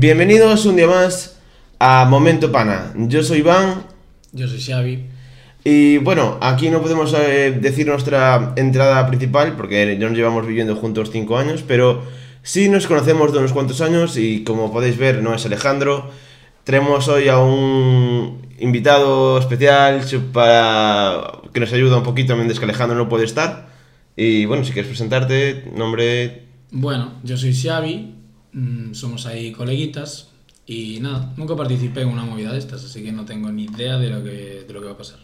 Bienvenidos un día más a Momento Pana. Yo soy Iván Yo soy Xavi. y bueno, aquí no podemos eh, decir nuestra entrada principal porque ya nos llevamos viviendo juntos 5 años, pero sí nos conocemos de unos cuantos años y como podéis ver no es Alejandro. Tenemos hoy a un invitado especial para que nos ayuda un poquito mientras que Alejandro no puede estar. Y bueno, si quieres presentarte, nombre... Bueno, yo soy Xavi, mm, somos ahí coleguitas y nada, nunca participé en una movida de estas, así que no tengo ni idea de lo que, de lo que va a pasar.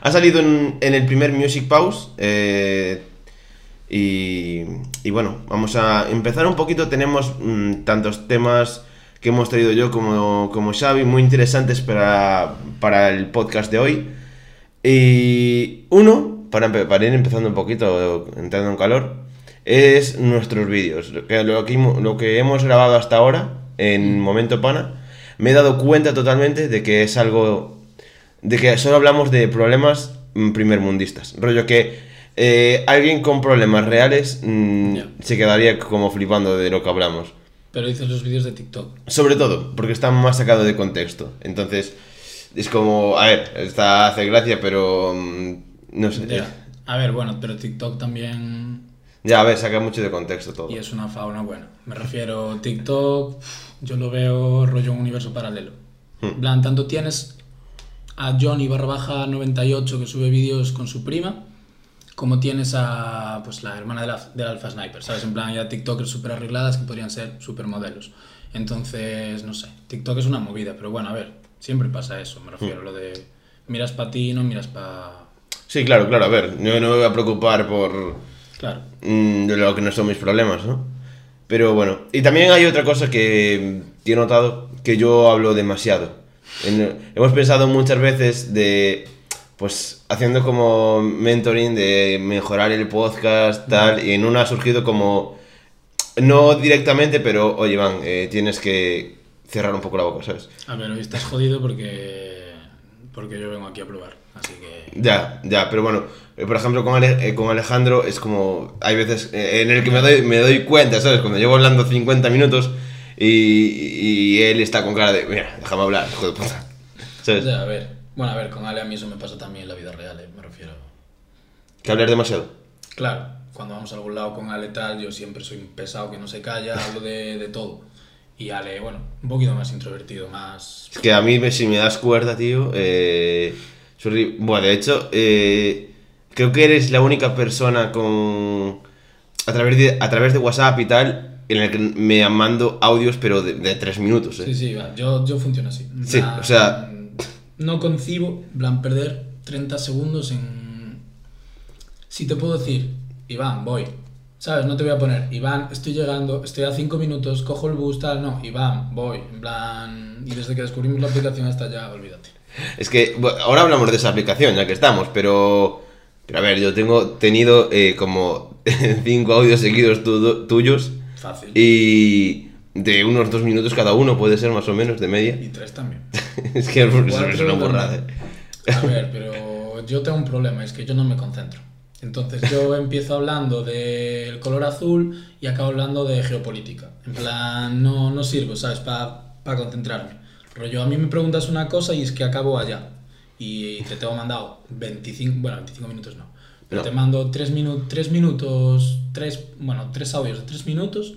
Ha salido en, el primer Music Pause. eh, y, y bueno, vamos a empezar un poquito. Tenemos mm, tantos temas que hemos traído yo como, como Xavi, muy interesantes para, para el podcast de hoy. Y uno, para, para ir empezando un poquito, entrando en calor, es nuestros vídeos. Lo que, lo, hemos grabado hasta ahora, en Momento Pana, me he dado cuenta totalmente de que es algo de que solo hablamos de problemas mm, primermundistas. Rollo que eh, alguien con problemas reales mm, se quedaría como flipando de lo que hablamos. Pero dices los vídeos de TikTok. Sobre todo, porque está más sacado de contexto. Entonces, es como, a ver, está, hace gracia, pero mm, no sé. A ver, bueno, pero TikTok también... Ya, a ver, saca mucho de contexto todo. Y es una fauna buena. Me refiero, TikTok, yo lo veo rollo un universo paralelo. Hmm. En plan, tanto tienes a Johnny barra baja 98 que sube vídeos con su prima, como tienes a pues la hermana del, del Alpha Sniper, ¿sabes? En plan, ya TikTokers súper arregladas que podrían ser super modelos. Entonces, no sé, TikTok es una movida, pero bueno, a ver, siempre pasa eso, me refiero, Hmm. lo de miras para ti, no miras para... Sí, claro, claro, a ver, yo no me voy a preocupar por Claro. mm, de lo que no son mis problemas, ¿no? Pero bueno, y también hay otra cosa que, he notado, que yo hablo demasiado. En- hemos pensado muchas veces de, pues, haciendo como mentoring de mejorar el podcast, tal, y en una ha surgido como, no directamente, pero, oye, Iván, eh, tienes que cerrar un poco la boca, ¿sabes? A ver, hoy estás jodido porque, porque yo vengo aquí a probar, así que... Ya, ya, pero bueno, eh, por ejemplo con, Ale- eh, con Alejandro es como, hay veces eh, en el que me doy, me doy cuenta, ¿sabes? Cuando llevo hablando 50 minutos y, y él está con cara de, mira, déjame hablar, hijo de puta. ¿Sabes? Ya, a ver. Bueno, a ver, con Ale a mí eso me pasa también en la vida real, eh, me refiero. Que hablar demasiado. Claro, cuando vamos a algún lado con Ale tal, yo siempre soy un pesado que no se calla, hablo de, de todo. Y Ale, bueno, un poquito más introvertido, más... Es que a mí, me- si me das cuerda, tío, eh, Bueno, de hecho, eh, creo que eres la única persona con... A través, de, a través de WhatsApp y tal, en el que me mando audios, pero de, de tres minutos, ¿eh? Sí, sí, va, yo, yo funciono así. Sí, o sea- No concibo, plan, perder 30 segundos en... Si te puedo decir, Iván, voy. ¿Sabes? No te voy a poner, Iván, estoy llegando, estoy a 5 minutos, cojo el bus, tal, no, Iván, voy. En plan... Y desde que descubrimos la aplicación hasta ya, olvídate. Es que bueno, ahora hablamos de esa aplicación, ya que estamos, pero. Pero a ver, yo tengo tenido eh, como cinco audios seguidos tu- tuyos Fácil. y de unos dos minutos cada uno, puede ser más o menos de media. Y tres también. es que es una borrada. ¿eh? A ver, pero yo tengo un problema, es que yo no me concentro. Entonces yo empiezo hablando del color azul y acabo hablando de geopolítica. En plan, no, no sirvo, ¿sabes? Para concentrarme. Rollo, a mí me preguntas una cosa y es que acabo allá. Y te tengo mandado 25, bueno, 25 minutos no. Pero No. te mando 3, minu 3 minutos, 3, bueno, 3 audios de 3 minutos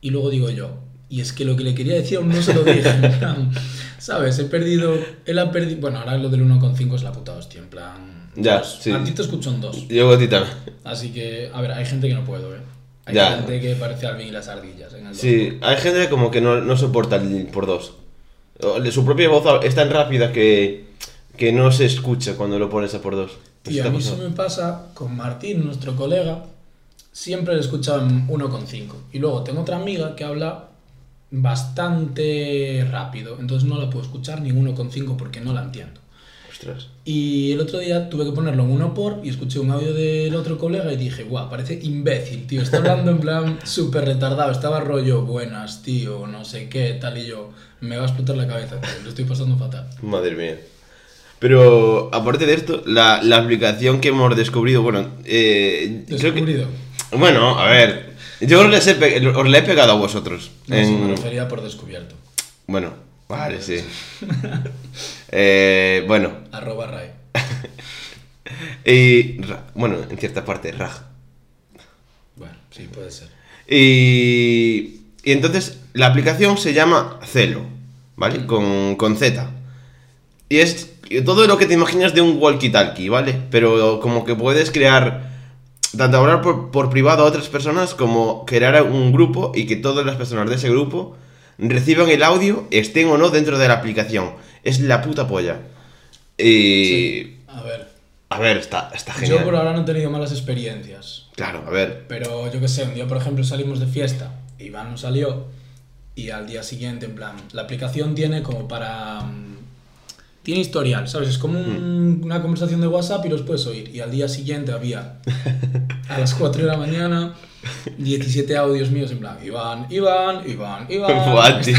y luego digo yo, y es que lo que le quería decir aún no se lo dije, en plan, ¿sabes? He perdido, él ha perdido, bueno, ahora lo del 1,5 es la puta hostia, en plan... Ya, dos. sí. A ti te escucho en dos, Yo a ti también. así que, a ver, hay gente que no puedo, ¿eh? Hay Ya. gente que parece Alvin y las ardillas en el Sí, hay gente como que no, no soporta el por dos. De Su propia voz es tan rápida que, que no se escucha cuando lo pones a por dos. ¿No Y a mí eso me pasa con Martín, nuestro colega, siempre le escuchaba en 1,5. Y luego tengo otra amiga que habla bastante rápido, entonces no la puedo escuchar ni en 1,5 porque no la entiendo. Ostras. Y el otro día tuve que ponerlo en uno por y escuché un audio del otro colega y dije, guau, parece imbécil, tío. Está hablando en plan súper retardado. Estaba rollo, buenas, tío, no sé qué, tal y yo. Me va a explotar la cabeza, tío. Lo estoy pasando fatal. Madre mía. Pero aparte de esto, la, la aplicación que hemos descubrido, bueno, eh, creo que- Descubrido. bueno, a ver, Yo os, les he os le he pegado a vosotros. No, en- me refería por descubierto. Bueno, vale, sí. Eh, bueno, Arroba Ray. y... Bueno, en cierta parte, Raj. Bueno, sí, puede ser. Y, y entonces la aplicación se llama Celo, ¿vale? Con, con Z. Y es todo lo que te imaginas de un walkie-talkie, ¿vale? Pero como que puedes crear, tanto hablar por, por privado a otras personas como crear un grupo y que todas las personas de ese grupo reciban el audio, estén o no dentro de la aplicación. Es la puta polla. Y... A ver, A ver, está, está genial. yo por ahora no he tenido malas experiencias. Claro, a ver. Pero yo qué sé, un día por ejemplo salimos de fiesta, Iván no salió y al día siguiente, en plan, la aplicación tiene como para... mm, Tiene historial, ¿sabes? Es como un- una conversación de WhatsApp y los puedes oír. Y al día siguiente había, a las 4 de la mañana, 17 audios míos en plan, Iván, Iván, Iván, Iván. Tío.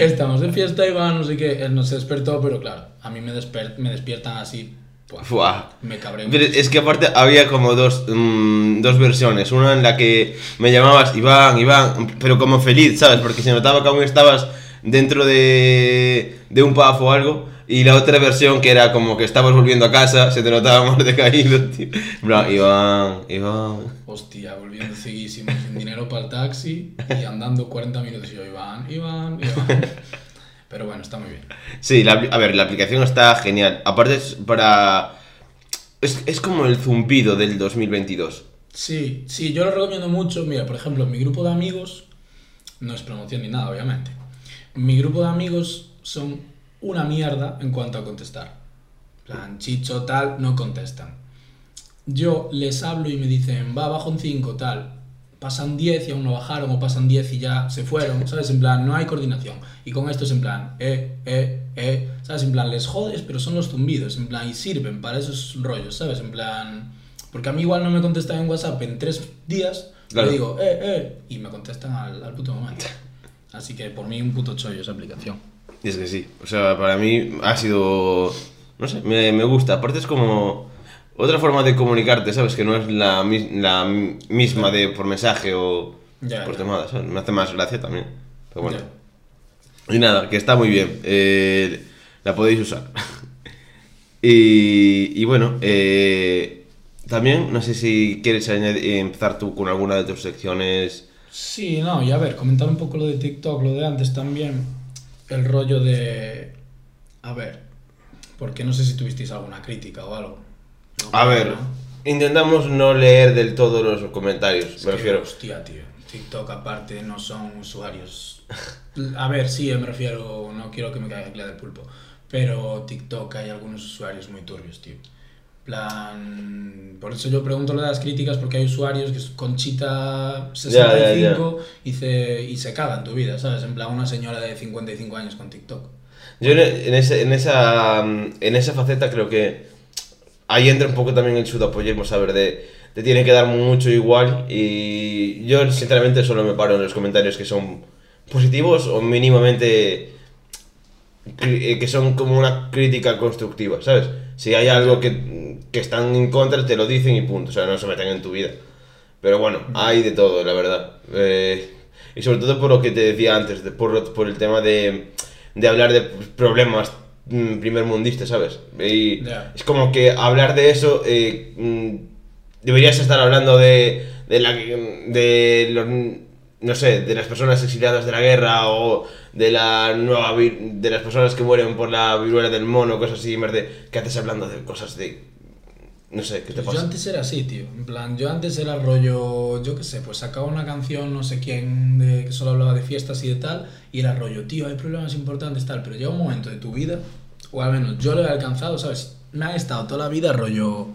Estamos de fiesta, Iván, no sé qué. Él no se despertó, pero claro, a mí me, desper- me despiertan así. buah, Buah. me cabré. Pero es que aparte había como dos, mm, dos versiones. Una en la que me llamabas Iván, Iván, pero como feliz, ¿sabes? Porque se notaba que aún estabas dentro de, de un pub o algo. Y la otra versión que era como que estabas volviendo a casa, se te notaba más decaído, tío. Plan, Iván, Iván. Hostia, volviendo ciguísimo, sin dinero para el taxi y andando 40 minutos y yo, Iván, Iván, Iván. Pero bueno, está muy bien. Sí, la a ver, la aplicación está genial. Aparte es para... Es, es como el zumbido del 2022. Sí, sí, yo lo recomiendo mucho. Mira, por ejemplo, mi grupo de amigos, no es promoción ni nada, obviamente. Mi grupo de amigos son una mierda en cuanto a contestar. Plan, chicho, tal, no contestan. Yo les hablo y me dicen, va, bajo un 5, tal. Pasan 10 y aún no bajaron, o pasan 10 y ya se fueron, ¿sabes? En plan, no hay coordinación. Y con esto es en plan, eh, eh, eh, ¿sabes? En plan, les jodes, pero son los zumbidos, en plan, y sirven para esos rollos, ¿sabes? En plan, porque a mí igual no me contestan en WhatsApp en 3 días, Claro. le digo, eh, eh, y me contestan al, al puto momento. Así que por mí un puto chollo esa aplicación. Y es que sí, o sea, para mí ha sido, no sé, me, me gusta. Aparte es como otra forma de comunicarte, ¿sabes? Que no es la, mis- la misma de por mensaje o Ya, por ya. llamada, ¿sabes? Me hace más gracia también. Pero bueno. Ya. Y nada, que está muy bien. eh, la podéis usar. y, y bueno, eh, también, no sé si quieres añadir- empezar tú con alguna de tus secciones. Sí, no, y a ver, comentar un poco lo de TikTok, lo de antes también, el rollo de... A ver, porque no sé si tuvisteis alguna crítica o algo. No A ver, ¿no? intentamos no leer del todo los comentarios, Es me que, refiero. Hostia, tío. TikTok aparte no son usuarios. A ver, sí, me refiero, no quiero que me caiga el del pulpo, pero TikTok hay algunos usuarios muy turbios, tío. Plan, por eso yo pregunto lo de las críticas porque hay usuarios que es Conchita 65 Y, se, y se caga en tu vida, ¿sabes? En plan una señora de 55 años con TikTok. Yo en, ese- en esa, en esa faceta creo que ahí entra un poco también el sudapollismo, saber de te tiene que dar mucho igual y yo sinceramente solo me paro en los comentarios que son positivos o mínimamente eh, que son como una crítica constructiva, ¿sabes? Si hay algo que, que están en contra te lo dicen y punto, o sea, no se meten en tu vida. Pero bueno, hay de todo, la verdad. Eh, y sobre todo por lo que te decía antes, de- por, por el tema de, de hablar de problemas mm, primermundistas, ¿sabes? Y Ya. es como que hablar de eso, eh, mm, deberías estar hablando de, de, la, de los, no sé, de las personas exiliadas de la guerra o de la nueva de las personas que mueren por la viruela del mono, cosas así, que haces hablando de cosas de, no sé, ¿qué te Pues yo pasa? antes era así, tío. En plan, yo antes era rollo, yo qué sé, pues sacaba una canción, no sé quién, de, que solo hablaba de fiestas y de tal, y era rollo, tío, hay problemas importantes, tal, pero llega un momento de tu vida, o al menos yo lo he alcanzado, ¿sabes? Me han estado toda la vida rollo.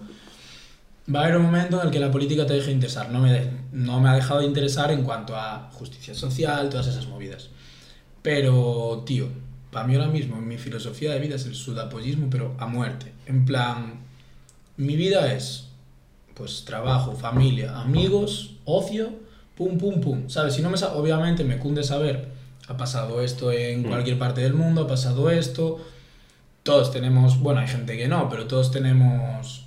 Va a haber un momento en el que la política te deje de interesar. No me, de- no me ha dejado de interesar en cuanto a justicia social, todas esas movidas. Pero, tío, para mí ahora mismo, mi filosofía de vida es el sudapollismo, pero a muerte. En plan, mi vida es, pues, trabajo, familia, amigos, ocio, pum, pum, pum. ¿Sabes? Si no me obviamente me cunde saber, ha pasado esto en Mm. cualquier parte del mundo, ha pasado esto. Todos tenemos, bueno, hay gente que no, pero todos tenemos,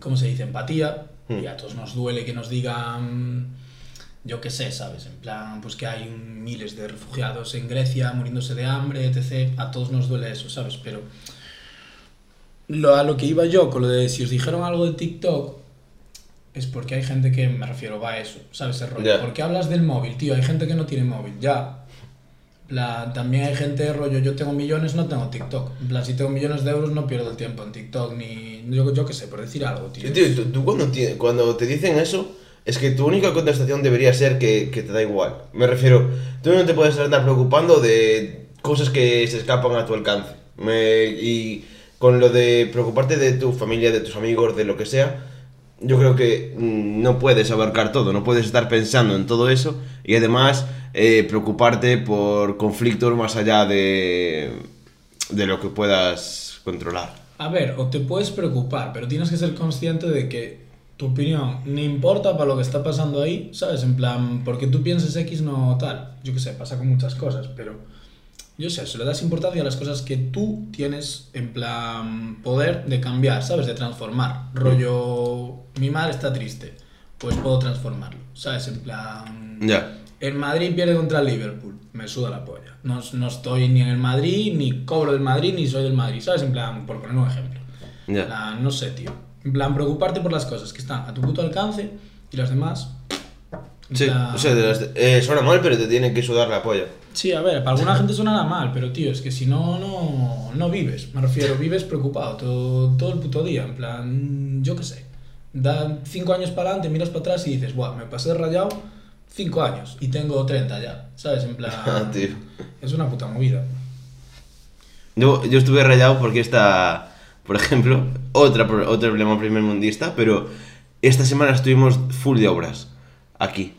¿cómo se dice? Empatía. Mm. Y a todos nos duele que nos digan yo qué sé, ¿sabes? En plan, pues que hay miles de refugiados en Grecia muriéndose de hambre, etc. A todos nos duele eso, ¿sabes? Pero lo, a lo que iba yo con lo de si os dijeron algo de TikTok, es porque hay gente que, me refiero, va a eso, ¿sabes? El rollo. Ya. ¿Por qué hablas del móvil, tío? Hay gente que no tiene móvil, ya. También hay gente, rollo, yo tengo millones, no tengo TikTok. En plan, si tengo millones de euros, no pierdo el tiempo en TikTok, ni. Yo, yo qué sé, por decir algo, tío. Sí, tío, tú, tú cuando, te dicen eso, es que tu única contestación debería ser que, que te da igual. Me refiero, tú no te puedes andar preocupando de cosas que se escapan a tu alcance. Me- y con lo de preocuparte de tu familia, de tus amigos, de lo que sea, yo creo que mm, no puedes abarcar todo, no puedes estar pensando en todo eso y además eh, preocuparte por conflictos más allá de, de lo que puedas controlar. A ver, o te puedes preocupar, pero tienes que ser consciente de que tu opinión ni importa para lo que está pasando ahí, ¿sabes? En plan, porque tú pienses X no tal. Yo qué sé, pasa con muchas cosas, pero yo sé, se le das importancia a las cosas que tú tienes en plan poder de cambiar, ¿sabes? De transformar. Rollo, mi madre está triste, pues puedo transformarlo, ¿sabes? En plan... Ya. El Madrid pierde contra el Liverpool. Me suda la polla. No, no estoy ni en el Madrid, ni cobro del Madrid, ni soy del Madrid. ¿Sabes? En plan, por poner un ejemplo. Ya. plan, no sé, tío. En plan, preocuparte por las cosas que están a tu puto alcance y las demás. Sí, plan- o sea, de las- eh, suena mal, pero te tienen que sudar la polla. Sí, a ver, para alguna gente sonará mal, pero tío, es que si no, no, no vives. Me refiero, vives preocupado todo, todo el puto día. En plan, yo qué sé. Da cinco años para adelante, miras para atrás y dices, guau, me pasé rayado cinco años y tengo 30 ya. ¿Sabes? En plan. Ah, tío. Es una puta movida. Yo, yo estuve rayado porque esta, por ejemplo, otra, otro problema primer mundista, pero esta semana estuvimos full de obras aquí.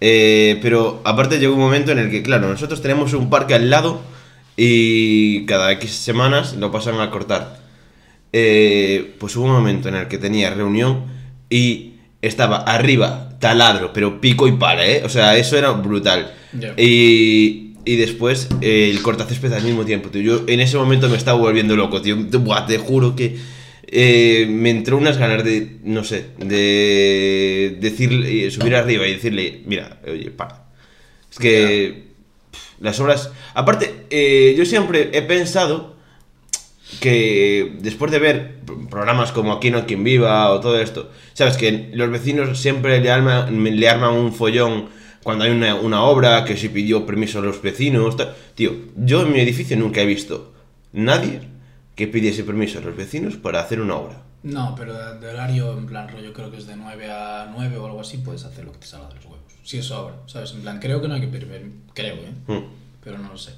Eh, pero aparte llegó un momento en el que, claro, nosotros tenemos un parque al lado y cada X semanas lo pasan a cortar. Eh, pues hubo un momento en el que tenía reunión y estaba arriba taladro, pero pico y pala, ¿eh? O sea, eso era brutal. Y, y después eh, el cortacésped al mismo tiempo, tío. Yo en ese momento me estaba volviendo loco, tío. Buah, te juro que eh, me entró unas ganas de, no sé, de decirle, eh, subir arriba y decirle, mira, oye, para. Es que las obras... Aparte, eh, yo siempre he pensado que después de ver programas como Aquí no hay quien viva o todo esto, sabes que los vecinos siempre le arman, le arman un follón cuando hay una, una obra, que si pidió permiso a los vecinos, tío, yo en mi edificio nunca he visto nadie que pidiese permiso a los vecinos para hacer una obra. No, pero de, horario, en plan, rollo, creo que es de 9 a 9 o algo así, puedes hacer lo que te salga de los huevos. Si es obra, ¿sabes? En plan, creo que no hay que pedir permiso. Creo, ¿eh? Mm. Pero no lo sé.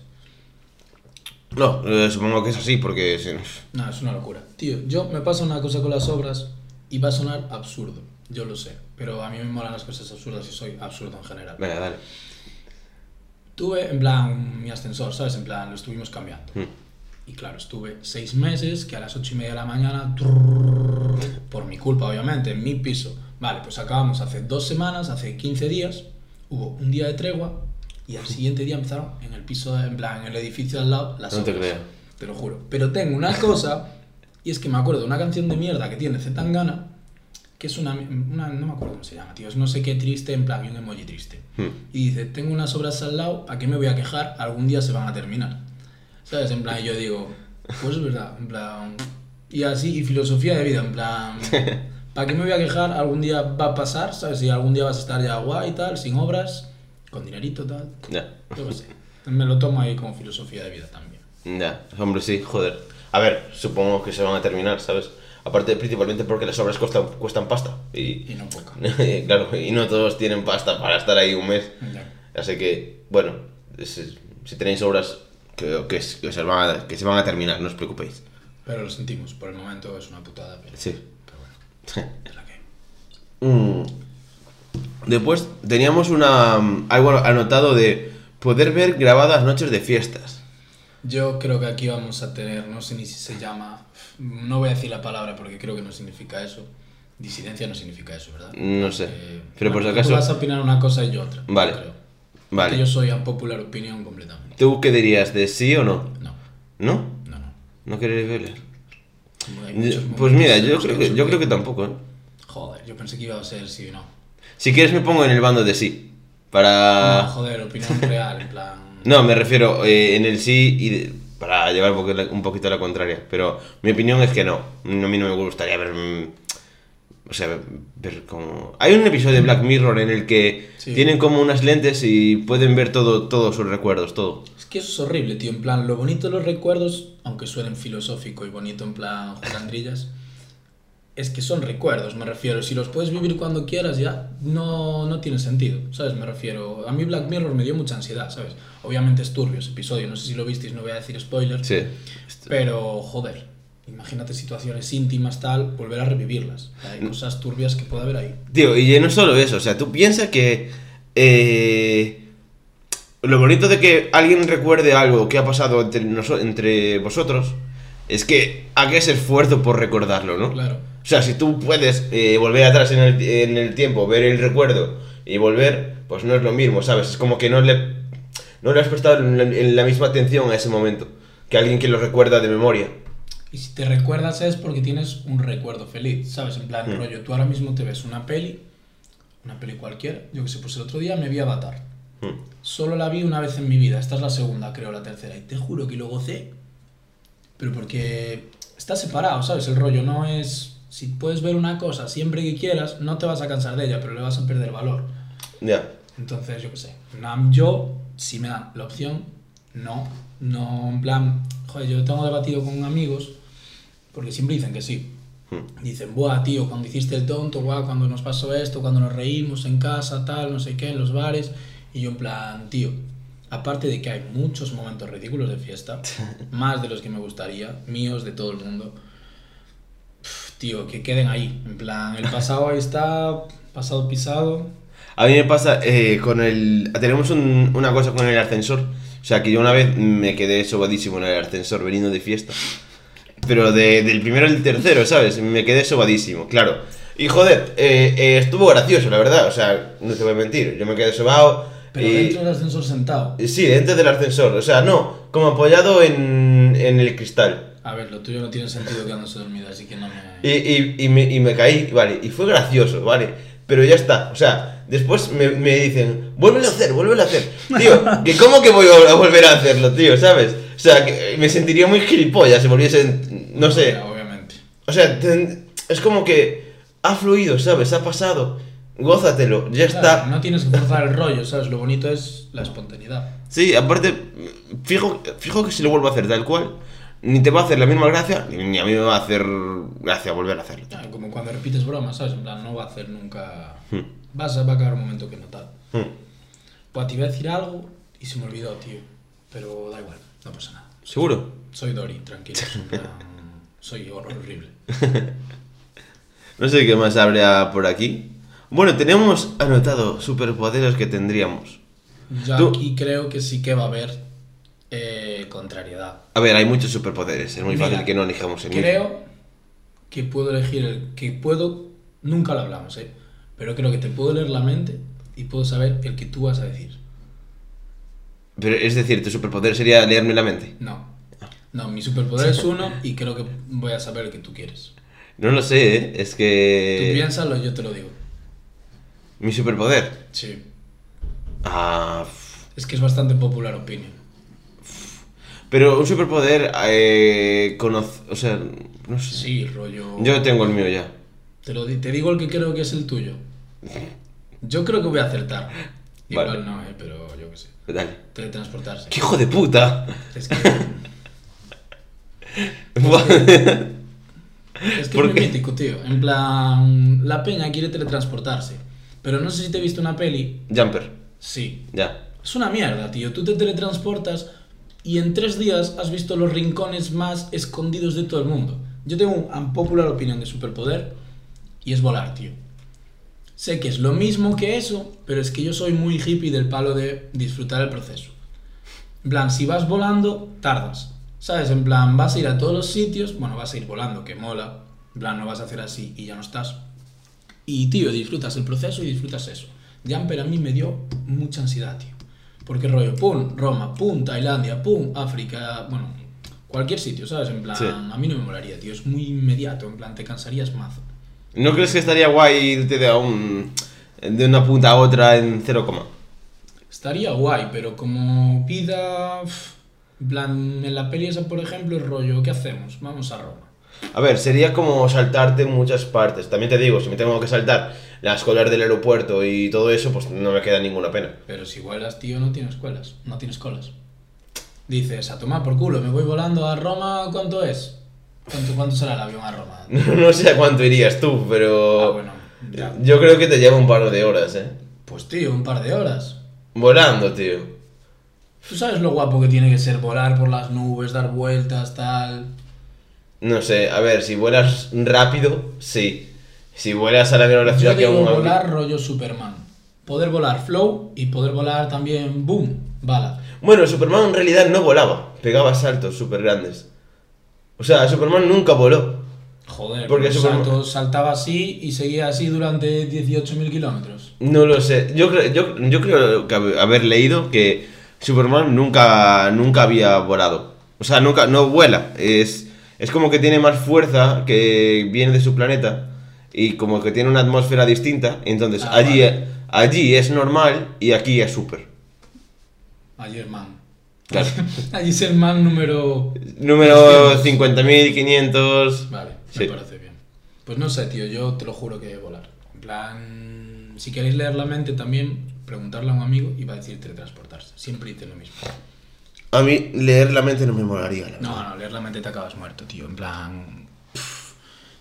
No, eh, supongo que es así porque... si- No, es una locura. Tío, yo me pasa una cosa con las obras y va a sonar absurdo. Yo lo sé. Pero a mí me molan las cosas absurdas y soy absurdo en general. Venga, dale. Tuve, en plan, mi ascensor, ¿sabes? En plan, lo estuvimos cambiando. Mm. Y claro, estuve seis meses que a las ocho y media de la mañana, trrrr, por mi culpa, obviamente, en mi piso. Vale, pues acabamos hace dos semanas, hace 15 días, hubo un día de tregua y al siguiente día empezaron en el piso, en plan, en el edificio al lado, las No te obras. creo. Te lo juro. Pero tengo una cosa, y es que me acuerdo de una canción de mierda que tiene Zetangana, que es una, una- no me acuerdo cómo se llama, tío, es no sé qué triste, en plan, y un emoji triste. Hmm. Y dice, tengo unas obras al lado, ¿a qué me voy a quejar? Algún día se van a terminar. ¿Sabes? En plan, yo digo, pues es verdad, en plan... Y así, y filosofía de vida, en plan... ¿Para qué me voy a quejar? Algún día va a pasar, ¿sabes? Y algún día vas a estar ya guay y tal, sin obras, con dinerito tal. Ya. Yo qué sé. Me lo tomo ahí como filosofía de vida también. Ya, hombre, sí, joder. A ver, supongo que se van a terminar, ¿sabes? Aparte, principalmente porque las obras cuestan, cuestan pasta. Y, Y no poca. claro, y no todos tienen pasta para estar ahí un mes. Ya. Así que, bueno, si, si tenéis obras que, que, que se van a, que se van a terminar, no os preocupéis. Pero lo sentimos, por el momento es una putada, pero, Sí. pero bueno, es la que. Mm. Después teníamos una mm, algo anotado de poder ver grabadas noches de fiestas. Yo creo que aquí vamos a tener, no sé ni si se llama, no voy a decir la palabra porque creo que no significa eso. Disidencia no significa eso, ¿verdad? No sé. Eh, Pero por si bueno, acaso- Tú vas a opinar una cosa y yo otra. Vale. creo. Vale. Porque yo soy a popular opinión completamente. ¿Tú qué dirías? ¿De sí o no? No, ¿No? no, no. ¿No queréis muchos Pues mira, yo creo que, yo creo que tampoco, ¿eh? Joder, yo pensé que iba a ser sí o no. Si quieres me pongo en el bando de sí. Para... No, joder, opinión real, en plan. No, me refiero eh, en el sí y de- para llevar un poquito, un poquito la contraria. Pero mi opinión es que no. No, A mí no me gustaría ver. O sea, ver como. Hay un episodio de Black Mirror en el que Sí. tienen como unas lentes y pueden ver todo, todos sus recuerdos, todo. Es que eso es horrible, tío. En plan, lo bonito de los recuerdos, aunque suenen filosófico y bonito en plan jolandrillas, es que son recuerdos, me refiero. Si los puedes vivir cuando quieras, ya no, no tiene sentido, ¿sabes? Me refiero. A mí Black Mirror me dio mucha ansiedad, ¿sabes? Obviamente es turbio ese episodio, no sé si lo visteis, no voy a decir spoilers. Sí. Pero, joder, imagínate situaciones íntimas, tal, volver a revivirlas. Hay cosas turbias que puede haber ahí. Tío, y no solo eso, o sea, tú piensas que eh, lo bonito de que alguien recuerde algo que ha pasado entre, entre vosotros es que hagas esfuerzo por recordarlo, ¿no? Claro. O sea, si tú puedes eh, volver atrás en el, en el tiempo, ver el recuerdo y volver, pues no es lo mismo, ¿sabes? Es como que no le, no le has prestado la misma atención a ese momento que alguien que lo recuerda de memoria. Y si te recuerdas es porque tienes un recuerdo feliz, ¿sabes? En plan, rollo, tú ahora mismo te ves una peli, una peli cualquiera, yo que sé, pues el otro día me vi Avatar. Hmm. Solo la vi una vez en mi vida, esta es la segunda, creo, la tercera, y te juro que lo gocé, pero porque está separado, ¿sabes? El rollo no es... Si puedes ver una cosa siempre que quieras, no te vas a cansar de ella, pero le vas a perder valor. Ya. Entonces, yo qué sé. Yo, si me da la opción, no. No, en plan, joder, yo tengo debatido con amigos, porque siempre dicen que sí. Hmm. Dicen, buah, tío, cuando hiciste el tonto, buah, cuando nos pasó esto, cuando nos reímos en casa, tal, no sé qué, en los bares. Y yo, en plan, tío, aparte de que hay muchos momentos ridículos de fiesta, más de los que me gustaría, míos, de todo el mundo, tío, que queden ahí. En plan, el pasado ahí está, pasado pisado. A mí me pasa eh, con el... Tenemos un- una cosa con el ascensor. O sea, que yo una vez me quedé sobadísimo en el ascensor veniendo de fiesta. Pero de- del primero al tercero, ¿sabes? Me quedé sobadísimo, claro. Y joder, eh, eh, estuvo gracioso, la verdad. O sea, no te voy a mentir. Yo me quedé sobado. Pero y- dentro del ascensor sentado. Sí, dentro del ascensor. O sea, no, como apoyado en, en el cristal. A ver, lo tuyo no tiene sentido quedándose dormido, así que no me... Y, y, y, me, y me caí, vale, y fue gracioso, vale, pero ya está, o sea, después me, me dicen, vuélvelo a hacer, vuélvelo a hacer, tío, que cómo que voy a volver a hacerlo, tío, ¿sabes? O sea, que me sentiría muy gilipollas si volviese, no sé, Obviamente. o sea, ten- es como que ha fluido, ¿sabes? Ha pasado, gózatelo, ya Claro, está. no tienes que forzar el rollo, ¿sabes? Lo bonito es la espontaneidad. Sí, aparte, fijo, fijo que si lo vuelvo a hacer tal cual, ni te va a hacer la misma gracia, ni a mí me va a hacer gracia volver a hacerlo. Ah, Como cuando repites bromas, ¿sabes? En plan, no va a hacer nunca... Hmm. Vas a, va a acabar un momento que no tal. Hmm. Pues te iba a decir algo y se me olvidó, tío. Pero da igual, no pasa nada. ¿Seguro? Soy Dory, tranquilo. soy hor- horrible. No sé qué más habría por aquí. Bueno, tenemos anotado superpoderes que tendríamos. Yo Tú- aquí creo que sí que va a haber eh, contrariedad. A ver, hay muchos superpoderes, es muy Mira, fácil que no elijamos el mismo. Creo que puedo elegir el que puedo, nunca lo hablamos, ¿eh? Pero creo que te puedo leer la mente y puedo saber el que tú vas a decir. Pero es decir, tu superpoder sería leerme la mente. No. No, mi superpoder es uno y creo que voy a saber el que tú quieres. No lo sé, ¿eh? es Tú que... piénsalo, yo te lo digo. Mi superpoder. Sí. Ah... Es que es bastante popular opinion. Pero un superpoder... Eh, O sea, no sé. Sí, rollo... Yo tengo el mío ya. Te, lo, te digo el que creo que es el tuyo. Yo creo que voy a acertar. Igual Vale. no, ¿eh? Pero yo qué sé. Dale. Teletransportarse. ¡Qué hijo de puta! Es que... Es que ¿Por es muy qué? mítico, tío. En plan, la peña quiere teletransportarse. Pero no sé si te he visto una peli. Jumper. Sí. Ya. Es una mierda, tío. Tú te teletransportas y en tres días has visto los rincones más escondidos de todo el mundo. Yo tengo un popular opinión de superpoder y es volar, tío. Sé que es lo mismo que eso, pero es que yo soy muy hippie del palo de disfrutar el proceso. En plan, si vas volando, tardas. ¿Sabes? En plan, vas a ir a todos los sitios, bueno, vas a ir volando, que mola. En plan, no vas a hacer así y ya no estás. Y, tío, disfrutas el proceso y disfrutas eso. Jumper a mí me dio mucha ansiedad, tío. Porque rollo, pum, Roma, pum, Tailandia, pum, África, bueno, cualquier sitio, ¿sabes? En plan, Sí. a mí no me molaría, tío. Es muy inmediato, en plan, te cansarías mazo. ¿No crees que estaría guay irte de, un, de una punta a otra en cero coma? Estaría guay, pero como vida... uf, En plan, en la peli esa, por ejemplo, el rollo, ¿qué hacemos? Vamos a Roma. A ver, sería como saltarte muchas partes. También te digo, si me tengo que saltar las colas del aeropuerto y todo eso, pues no me queda ninguna pena. Pero si vuelas, tío, no tienes escuelas, no tienes colas. Dices, a tomar por culo, me voy volando a Roma, ¿cuánto es? ¿Cuánto, cuánto será el avión a Roma? No sé a cuánto irías tú, pero... Ah, bueno, ya. Yo creo que te lleva un par de horas, ¿eh? Pues tío, un par de horas. Volando, tío. ¿Tú sabes lo guapo que tiene que ser volar por las nubes, dar vueltas, tal? No sé, a ver, si vuelas rápido, sí. Si vuelas a la velocidad que avión- volar rollo Superman. Poder volar flow y poder volar también boom, bala. Bueno, Superman en realidad no volaba, pegaba saltos súper grandes. O sea, Superman nunca voló. Joder, Porque Superman- salto, saltaba así y seguía así durante 18.000 kilómetros. No lo sé. Yo creo, yo, yo creo que hab- haber leído que Superman nunca, nunca había volado. O sea, nunca, no vuela. Es, es como que tiene más fuerza que viene de su planeta y como que tiene una atmósfera distinta. Entonces, Ah, allí, vale. allí es normal y aquí es super. Es man. Claro. Allí es el man número... Número 50.500. Vale, Sí. me parece bien. Pues no sé, tío, yo te lo juro que volar. En plan, si queréis leer la mente también, preguntarle a un amigo y va a decir teletransportarse. Siempre dice lo mismo. A mí leer la mente no me molaría. la. No, no, leer la mente te acabas muerto, tío. En plan... pff,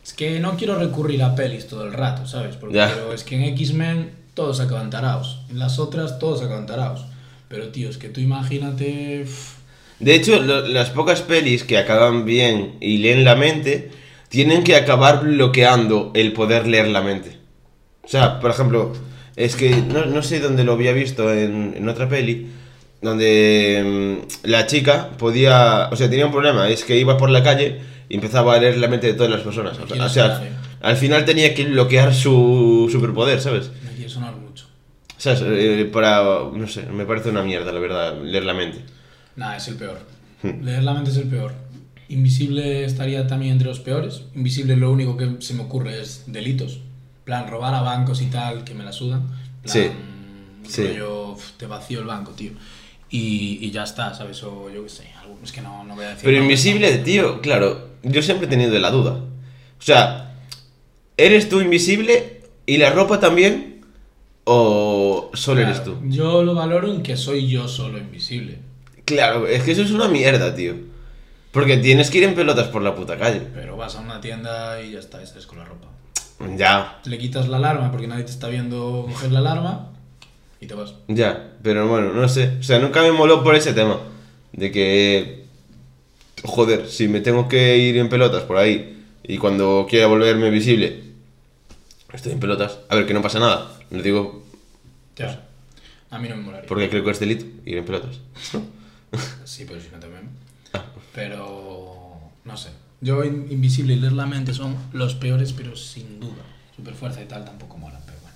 Es que no quiero recurrir a pelis todo el rato, ¿sabes? Porque Ya. es que en X-Men todos acaban taraos. En las otras todos acaban taraos. Pero, tío, es que tú imagínate... De hecho, lo- las pocas pelis que acaban bien y leen la mente, tienen que acabar bloqueando el poder leer la mente. O sea, por ejemplo, es que no, no sé dónde lo había visto en, en otra peli, donde mm, la chica podía, o sea, tenía un problema, es que iba por la calle y empezaba a leer la mente de todas las personas. O sea, o sea, al final tenía que bloquear su superpoder, ¿sabes? me quiere sonar mucho. O sea, eh, para, no sé, me parece una mierda, la verdad, leer la mente. Nah, es el peor. Hmm. Leer la mente es el peor. Invisible estaría también entre los peores. Invisible lo único que se me ocurre es delitos. plan, robar a bancos y tal, que me la sudan. plan, Sí. Sí. uf, te vacío el banco, tío. Y, y ya está, ¿sabes? O yo qué sé, es que no, no voy a decir. Pero invisible, ¿no? tío, claro, yo siempre he tenido la duda. O sea, ¿eres tú invisible y la ropa también? ¿O solo eres tú? Yo lo valoro en que soy yo solo invisible. Claro, es que eso es una mierda, tío. Porque tienes que ir en pelotas por la puta calle. Pero vas a una tienda y ya está, estás con la ropa. Ya, Le quitas la alarma porque nadie te está viendo coger la alarma y te vas. ya, pero bueno, no sé. O sea, nunca me moló por ese tema. De que, joder, si me tengo que ir en pelotas por ahí y cuando quiera volverme visible, estoy en pelotas. A ver, que no pasa nada. No digo Ya. A mí no me molaría. porque creo que es delito ir en pelotas. Sí, pero si no también. Ah. Pero. No sé. Yo, in- Invisible y Leer la Mente son los peores, pero sin duda. Superfuerza y tal tampoco molan, pero bueno.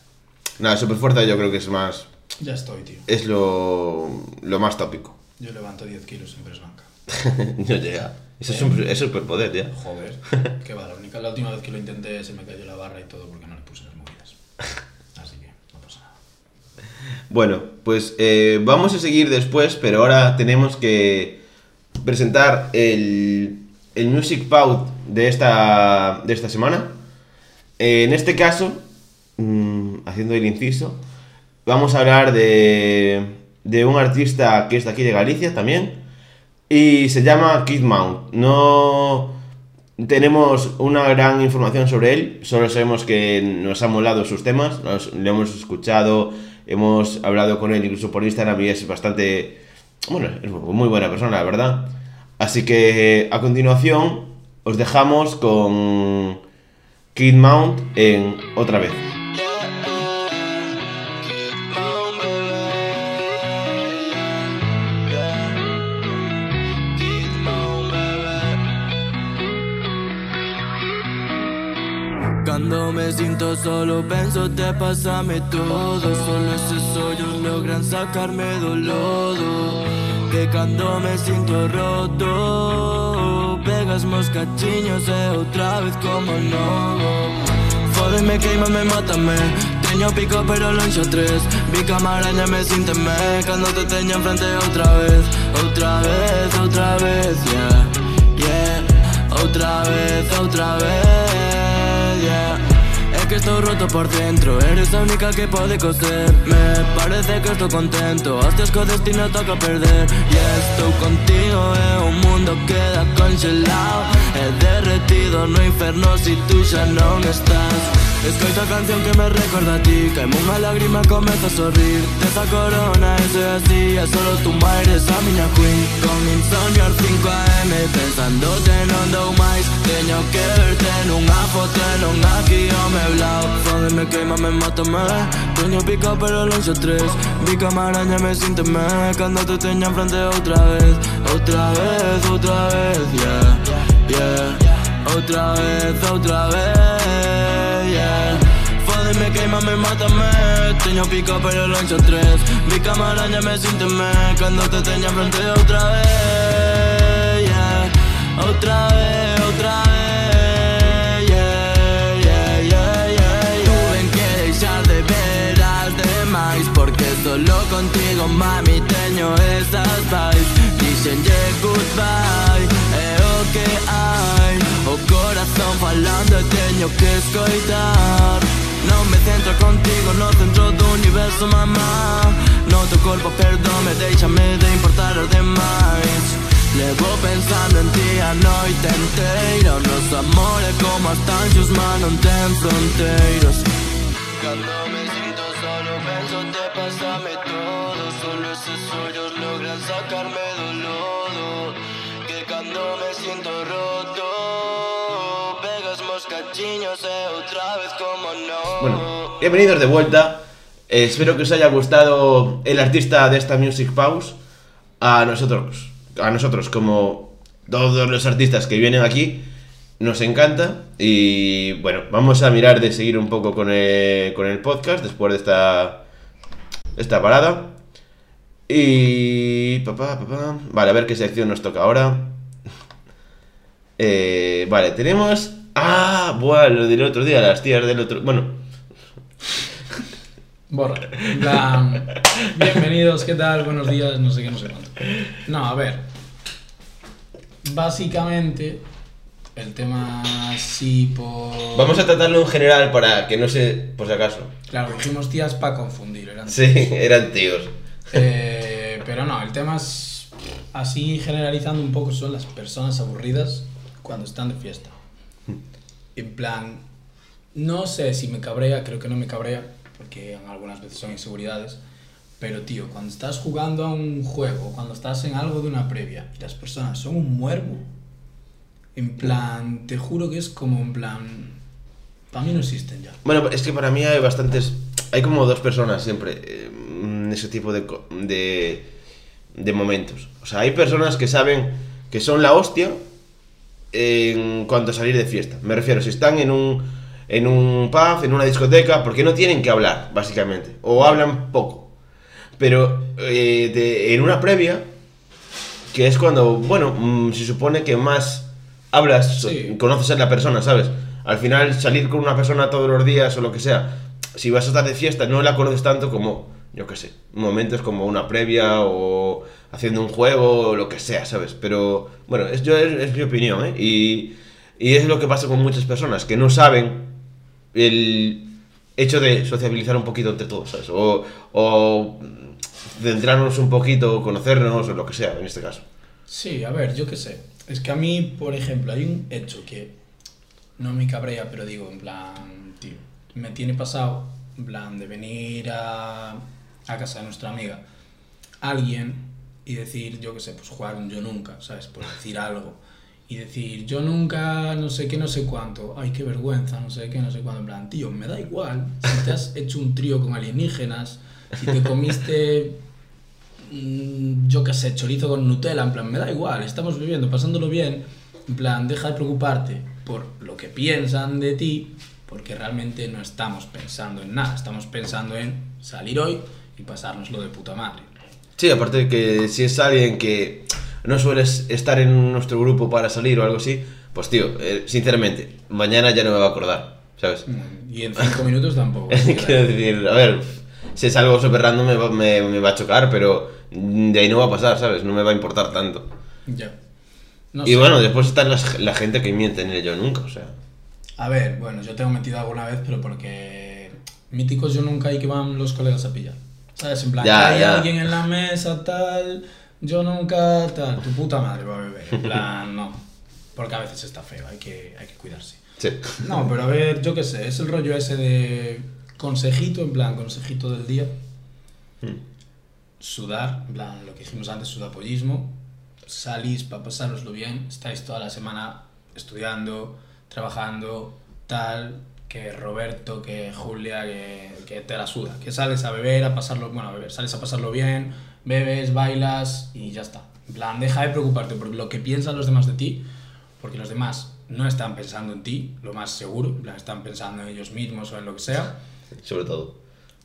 Nada, Superfuerza yo creo que es más. Ya estoy, tío. Es lo, lo más tópico. Yo levanto 10 kilos en press banca. no llega. Eso es un es superpoder ya. Joder. Qué va, la, única, la última vez que lo intenté se me cayó la barra y todo porque no le puse las movidas. Así que no pasa nada. Bueno, pues eh, vamos a seguir después, pero ahora tenemos que presentar el, el Music Pout de esta, de esta semana. Eh, en este caso, mm, haciendo el inciso, vamos a hablar de, de un artista que es de aquí de Galicia también. Y se llama Kid Mount. No tenemos una gran información sobre él, solo sabemos que nos han molado sus temas, nos, le hemos escuchado, hemos hablado con él incluso por Instagram y es bastante, bueno, es muy buena persona, la verdad. Así que a continuación os dejamos con Kid Mount en otra vez. Cuando me siento solo pienso te pásame todo. Solo ese ellos logran sacarme del lodo. Que cuando me siento roto. Pegas moscachiños e outra vez como no. Fódeme, queimame, mátame Teño pico pero lonxo tres. Vi camaraña me sínteme Cando te teño enfrente outra vez. Outra vez, outra vez, yeah, yeah. Outra vez, outra vez, estoy roto por dentro. Eres la única que puede coser. Me parece que estoy contento. Hostias co destino toca perder. Y estou contigo e o mundo queda congelado. E derretido no inferno si tú xa non estás. Escoito a canción que me recorda a ti Caime unha lágrima comeza a sorrir Desa corona, eso é así solo tú eres a miña queen. Con insomnio ás 5am Pensándote non dou máis Teño que verte nunha foto non aquí ao meu lado Fódeme, queimame, mátame Teño pica pero longe tres. Vi camaraña me sínteme Cando te teño enfrente outra vez Outra vez, outra vez, yeah, yeah. Outra vez, outra vez, Fódeme, queimame, mátame Teño pico pero longe tres. Vi camaraña me sínteme Cando te teño enfrente outra vez, yeah. Outra vez, outra vez, yeah, yeah, yeah, yeah, yeah. Que de ver Porque solo contigo, mami, teño esas vibes. Dixenlle goodbye, é o que hai O corazón falando teño que escoitar Non me centro contigo no centro do universo, mamá No teu corpo, perdón, déixame de importar os demais. Levo pensando en ti a noite inteira O noso amor é como as tanxos, mas non ten fronteiras Cando me sinto solo penso te pásame todo Solo esos ollos logran sacarme do lodo. Que cando me siento Bueno, bienvenidos de vuelta. Eh, espero que os haya gustado el artista de esta Music Pause. A nosotros, a nosotros como todos los artistas que vienen aquí, nos encanta. Y bueno, vamos a mirar de seguir un poco con el, con el podcast después de esta, esta parada. Y... Papá, papá. Vale, a ver qué sección nos toca ahora. Eh, vale, tenemos... Ah, bueno, lo del otro día, las tías del otro... Bueno, Borra. Bienvenidos, ¿qué tal? Buenos días, no sé qué, no sé cuánto. No, a ver. Básicamente, el tema sí por... Vamos a tratarlo en general para que no se... por si acaso. Claro, dijimos tías para confundir, eran Sí, eran tíos. Eh, pero no, el tema es así generalizando un poco son las personas aburridas cuando están de fiesta. En plan, no sé si me cabrea, creo que no me cabrea, porque algunas veces son inseguridades, pero tío, cuando estás jugando a un juego, cuando estás en algo de una previa y las personas son un muervo, en plan, te juro que es como en plan, para mí no existen ya. Bueno, es que para mí hay bastantes... Hay como dos personas siempre eh, en ese tipo de, de, de momentos. O sea, hay personas que saben que son la hostia en cuanto a salir de fiesta. Me refiero, si están en un, en un pub, en una discoteca, porque no tienen que hablar, básicamente. O hablan poco. Pero eh, de- en una previa, que es cuando, bueno, mm, se supone que más hablas, Sí. conoces a la persona, ¿sabes? Al final, salir con una persona todos los días o lo que sea, si vas a estar de fiesta, no la conoces tanto como, yo qué sé, momentos como una previa o haciendo un juego o lo que sea, ¿sabes? Pero, bueno, es, yo, es, es mi opinión, ¿eh? Y, y es lo que pasa con muchas personas, que no saben el hecho de sociabilizar un poquito entre todos, ¿sabes? O, o centrarnos un poquito, conocernos o lo que sea, en este caso. Sí, a ver, yo qué sé. Es que a mí, por ejemplo, hay un hecho que no me cabrea, pero digo, en plan, tío, me tiene pasado, en plan, de venir a, a casa de nuestra amiga alguien y decir, yo qué sé, pues jugar un yo nunca, ¿sabes? Por decir algo. Y decir, yo nunca, no sé qué, no sé cuánto. Ay, qué vergüenza, no sé qué, no sé cuánto. En plan, tío, me da igual si te has hecho un trío con alienígenas, si te comiste mm, yo qué sé, chorizo con Nutella, en plan, me da igual, estamos viviendo, pasándolo bien, en plan, deja de preocuparte por lo que piensan de ti, porque realmente no estamos pensando en nada, estamos pensando en salir hoy y pasárnoslo de puta madre. Sí, aparte de que si es alguien que no sueles estar en nuestro grupo para salir o algo así, pues tío, eh, sinceramente, mañana ya no me va a acordar, ¿sabes? Mm, Y en cinco minutos tampoco. Quiero decir, a ver, si es algo súper random me va, me, me va a chocar, pero de ahí no va a pasar, ¿sabes? No me va a importar tanto. Ya. No y sé. bueno, después está las- la gente que miente en ello nunca, o sea. A ver, bueno, yo tengo metido alguna vez, pero porque míticos yo nunca hay que van los colegas a pillar. ¿Sabes? En plan, Ya, hay ya. alguien en la mesa, tal, yo nunca, tal, tu puta madre va a beber. En plan, no. Porque a veces está feo, hay que, hay que cuidarse. Sí. No, pero a ver, yo qué sé, es el rollo ese de consejito, en plan, consejito del día. Mm. Sudar, en plan, lo que dijimos antes, sudapollismo. Salís para pasároslo bien, estáis toda la semana estudiando, trabajando, tal, que Roberto, que Julia, que, que te la suda. Que sales a beber, a pasarlo, bueno, a beber, sales a pasarlo bien, bebes, bailas y ya está. En plan, deja de preocuparte por lo que piensan los demás de ti, porque los demás no están pensando en ti, lo más seguro, en plan, están pensando en ellos mismos o en lo que sea. Sobre todo.